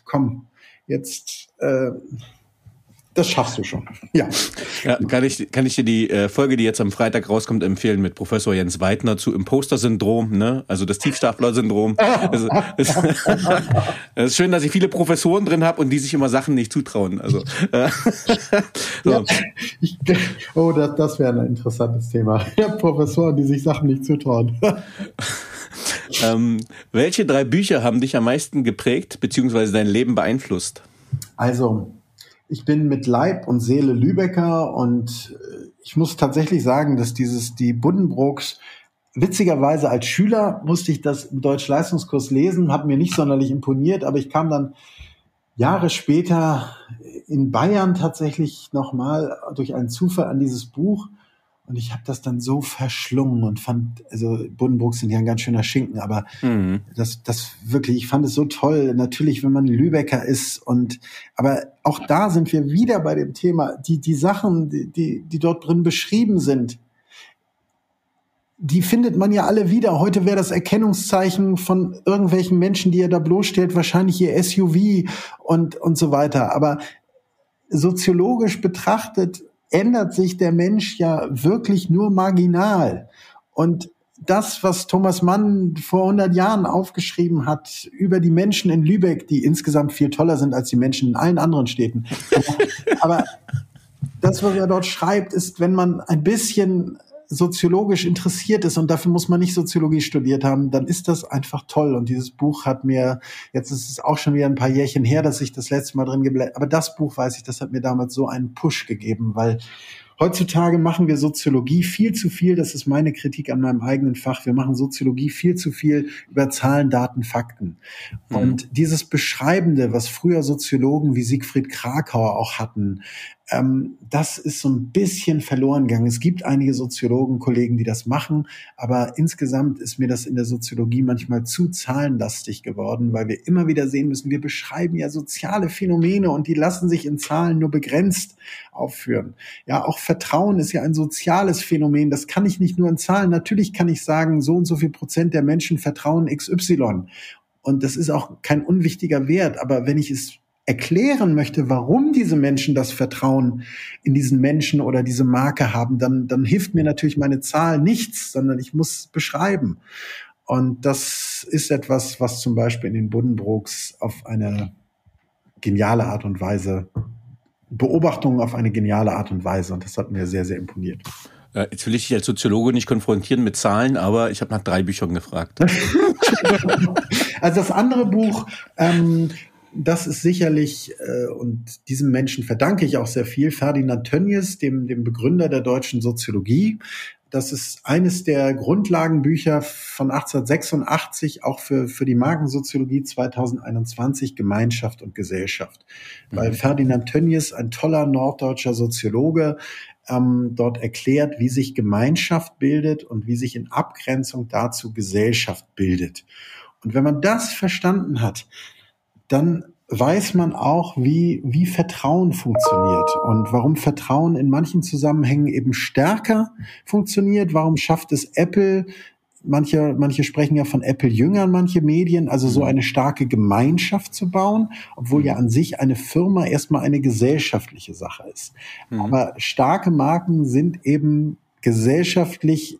komm, jetzt äh, das schaffst du schon. Ja. ja. kann, ich, kann ich dir die äh, Folge, die jetzt am Freitag rauskommt, empfehlen mit Professor Jens Weidner zu Imposter-Syndrom, ne? also das Tiefstapler-Syndrom. (laughs) es, es ist schön, dass ich viele Professoren drin habe und die sich immer Sachen nicht zutrauen. Also, äh, (laughs) so. ja, ich, oh, das, das wäre ein interessantes Thema. Ja, Professoren, die sich Sachen nicht zutrauen. (laughs) ähm, welche drei Bücher haben dich am meisten geprägt bzw. dein Leben beeinflusst? Also, ich bin mit Leib und Seele Lübecker und äh, ich muss tatsächlich sagen, dass dieses, die Buddenbrooks, witzigerweise als Schüler musste ich das im Deutsch-Leistungskurs lesen, hat mir nicht sonderlich imponiert, aber ich kam dann Jahre später in Bayern tatsächlich nochmal durch einen Zufall an dieses Buch und ich habe das dann so verschlungen und fand, also Buddenbrooks sind ja ein ganz schöner Schinken, aber mhm. das, das wirklich, ich fand es so toll. Natürlich, wenn man Lübecker ist und, aber auch da sind wir wieder bei dem Thema, die, die Sachen, die, die, die dort drin beschrieben sind, die findet man ja alle wieder. Heute wäre das Erkennungszeichen von irgendwelchen Menschen, die er da bloßstellt, wahrscheinlich ihr SUV und, und so weiter. Aber soziologisch betrachtet ändert sich der Mensch ja wirklich nur marginal. Und das, was Thomas Mann vor 100 Jahren aufgeschrieben hat über die Menschen in Lübeck, die insgesamt viel toller sind als die Menschen in allen anderen Städten. (laughs) Aber das, was er dort schreibt, ist, wenn man ein bisschen soziologisch interessiert ist und dafür muss man nicht Soziologie studiert haben, dann ist das einfach toll. Und dieses Buch hat mir, jetzt ist es auch schon wieder ein paar Jährchen her, dass ich das letzte Mal drin geblättert, aber das Buch weiß ich, das hat mir damals so einen Push gegeben, weil Heutzutage machen wir Soziologie viel zu viel, das ist meine Kritik an meinem eigenen Fach, wir machen Soziologie viel zu viel über Zahlen, Daten, Fakten. Mhm. Und dieses Beschreibende, was früher Soziologen wie Siegfried Krakauer auch hatten, ähm, das ist so ein bisschen verloren gegangen. Es gibt einige Soziologen, Kollegen, die das machen, aber insgesamt ist mir das in der Soziologie manchmal zu zahlenlastig geworden, weil wir immer wieder sehen müssen, wir beschreiben ja soziale Phänomene und die lassen sich in Zahlen nur begrenzt aufführen. Ja, auch Vertrauen ist ja ein soziales Phänomen. Das kann ich nicht nur in Zahlen. Natürlich kann ich sagen, so und so viel Prozent der Menschen vertrauen XY. Und das ist auch kein unwichtiger Wert. Aber wenn ich es erklären möchte, warum diese Menschen das Vertrauen in diesen Menschen oder diese Marke haben, dann, dann hilft mir natürlich meine Zahl nichts, sondern ich muss beschreiben. Und das ist etwas, was zum Beispiel in den Buddenbrooks auf eine geniale Art und Weise, Beobachtungen auf eine geniale Art und Weise. Und das hat mir sehr, sehr imponiert. Äh, jetzt will ich dich als Soziologe nicht konfrontieren mit Zahlen, aber ich habe nach drei Büchern gefragt. (laughs) also das andere Buch, ähm, das ist sicherlich, äh, und diesem Menschen verdanke ich auch sehr viel, Ferdinand Tönnies, dem, dem Begründer der deutschen Soziologie. Das ist eines der Grundlagenbücher von 1886, auch für, für die Markensoziologie 2021, Gemeinschaft und Gesellschaft. Mhm. Weil Ferdinand Tönnies, ein toller norddeutscher Soziologe, ähm, dort erklärt, wie sich Gemeinschaft bildet und wie sich in Abgrenzung dazu Gesellschaft bildet. Und wenn man das verstanden hat, dann weiß man auch, wie, wie Vertrauen funktioniert und warum Vertrauen in manchen Zusammenhängen eben stärker funktioniert. Warum schafft es Apple? Manche, manche sprechen ja von Apple-Jüngern, manche Medien, also so mhm. eine starke Gemeinschaft zu bauen, obwohl ja an sich eine Firma erstmal eine gesellschaftliche Sache ist. Mhm. Aber starke Marken sind eben gesellschaftlich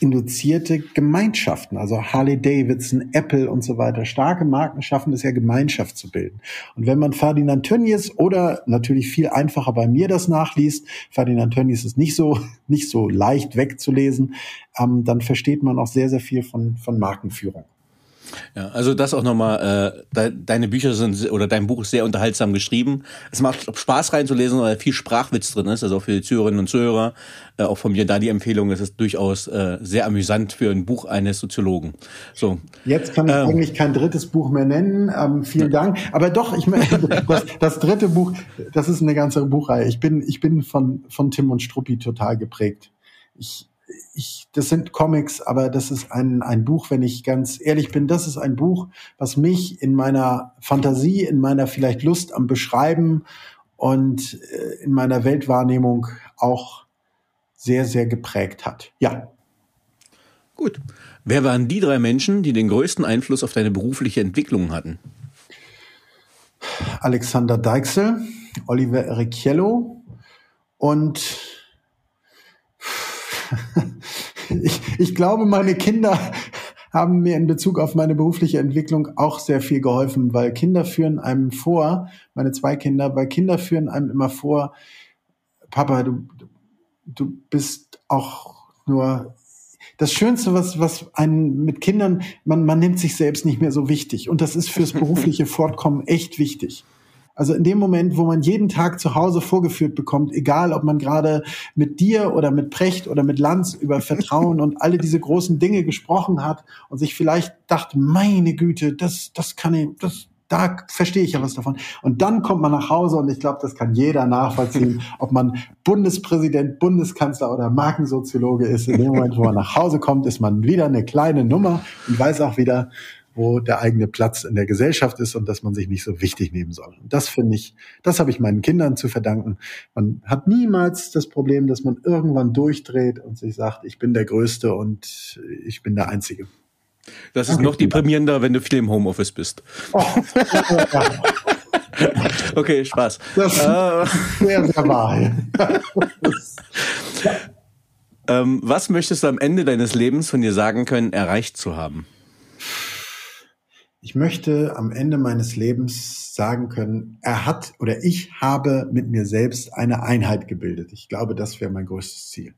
induzierte Gemeinschaften, also Harley Davidson, Apple und so weiter. Starke Marken schaffen es ja, Gemeinschaft zu bilden. Und wenn man Ferdinand Tönnies oder natürlich viel einfacher bei mir das nachliest, Ferdinand Tönnies ist nicht so, (laughs) nicht so leicht wegzulesen, ähm, dann versteht man auch sehr, sehr viel von, von Markenführung. Ja, also das auch nochmal, äh, deine Bücher sind oder dein Buch ist sehr unterhaltsam geschrieben. Es macht Spaß reinzulesen, weil viel Sprachwitz drin ist, also auch für die Zuhörerinnen und Zuhörer. Äh, auch von mir da die Empfehlung, es ist durchaus äh, sehr amüsant für ein Buch eines Soziologen. So. Jetzt kann ich ähm, eigentlich kein drittes Buch mehr nennen. Ähm, vielen Dank. Aber doch, ich meine, (laughs) das, das dritte Buch, das ist eine ganze Buchreihe. Ich bin, ich bin von, von Tim und Struppi total geprägt. Ich, ich, das sind Comics, aber das ist ein, ein Buch, wenn ich ganz ehrlich bin, das ist ein Buch, was mich in meiner Fantasie, in meiner vielleicht Lust am Beschreiben und äh, in meiner Weltwahrnehmung auch sehr, sehr geprägt hat. Ja. Gut. Wer waren die drei Menschen, die den größten Einfluss auf deine berufliche Entwicklung hatten? Alexander Deixel, Oliver Ericchiello und (laughs) ich, ich glaube, meine Kinder haben mir in Bezug auf meine berufliche Entwicklung auch sehr viel geholfen, weil Kinder führen einem vor, meine zwei Kinder, weil Kinder führen einem immer vor, Papa, du, du bist auch nur das Schönste, was, was einen mit Kindern, man, man nimmt sich selbst nicht mehr so wichtig. Und das ist fürs berufliche (laughs) Fortkommen echt wichtig. Also in dem Moment, wo man jeden Tag zu Hause vorgeführt bekommt, egal ob man gerade mit dir oder mit Precht oder mit Lanz über Vertrauen und alle diese großen Dinge gesprochen hat und sich vielleicht dachte, meine Güte, das, das kann ich, das, da verstehe ich ja was davon. Und dann kommt man nach Hause und ich glaube, das kann jeder nachvollziehen, (laughs) ob man Bundespräsident, Bundeskanzler oder Markensoziologe ist. In dem Moment, wo man nach Hause kommt, ist man wieder eine kleine Nummer und weiß auch wieder, wo der eigene Platz in der Gesellschaft ist und dass man sich nicht so wichtig nehmen soll. Und das finde ich, das habe ich meinen Kindern zu verdanken. Man hat niemals das Problem, dass man irgendwann durchdreht und sich sagt, ich bin der Größte und ich bin der Einzige. Das ist okay. noch deprimierender, wenn du viel im Homeoffice bist. Oh. (laughs) okay, Spaß. Das ist äh, sehr, sehr wahr. (laughs) ähm, was möchtest du am Ende deines Lebens von dir sagen können, erreicht zu haben? Ich möchte am Ende meines Lebens sagen können, er hat oder ich habe mit mir selbst eine Einheit gebildet. Ich glaube, das wäre mein größtes Ziel.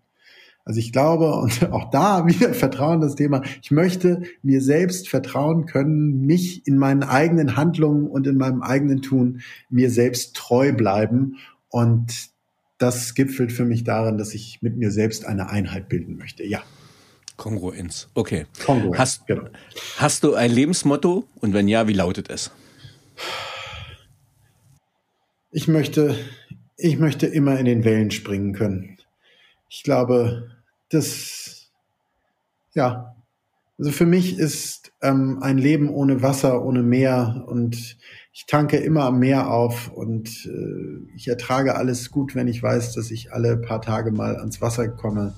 Also ich glaube, und (laughs) auch da wieder Vertrauen das Thema, ich möchte mir selbst vertrauen können, mich in meinen eigenen Handlungen und in meinem eigenen Tun mir selbst treu bleiben. Und das gipfelt für mich darin, dass ich mit mir selbst eine Einheit bilden möchte. Ja. Kongruenz. Okay. Kongruenz, hast, genau. hast du ein Lebensmotto? Und wenn ja, wie lautet es? Ich möchte, ich möchte immer in den Wellen springen können. Ich glaube, das, ja, also für mich ist ähm, ein Leben ohne Wasser, ohne Meer und ich tanke immer am Meer auf und äh, ich ertrage alles gut, wenn ich weiß, dass ich alle paar Tage mal ans Wasser komme.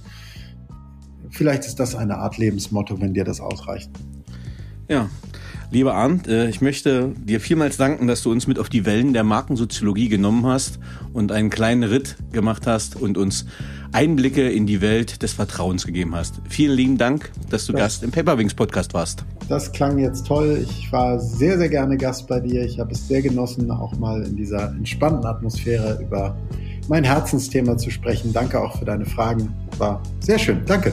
Vielleicht ist das eine Art Lebensmotto, wenn dir das ausreicht. Ja, Lieber Arndt, äh, ich möchte dir vielmals danken, dass du uns mit auf die Wellen der Markensoziologie genommen hast und einen kleinen Ritt gemacht hast und uns Einblicke in die Welt des Vertrauens gegeben hast. Vielen lieben Dank, dass du das, Gast im Paperwings Podcast warst. Das klang jetzt toll. Ich war sehr, sehr gerne Gast bei dir. Ich habe es sehr genossen, auch mal in dieser entspannten Atmosphäre über mein Herzensthema zu sprechen. Danke auch für deine Fragen. War sehr schön. Danke.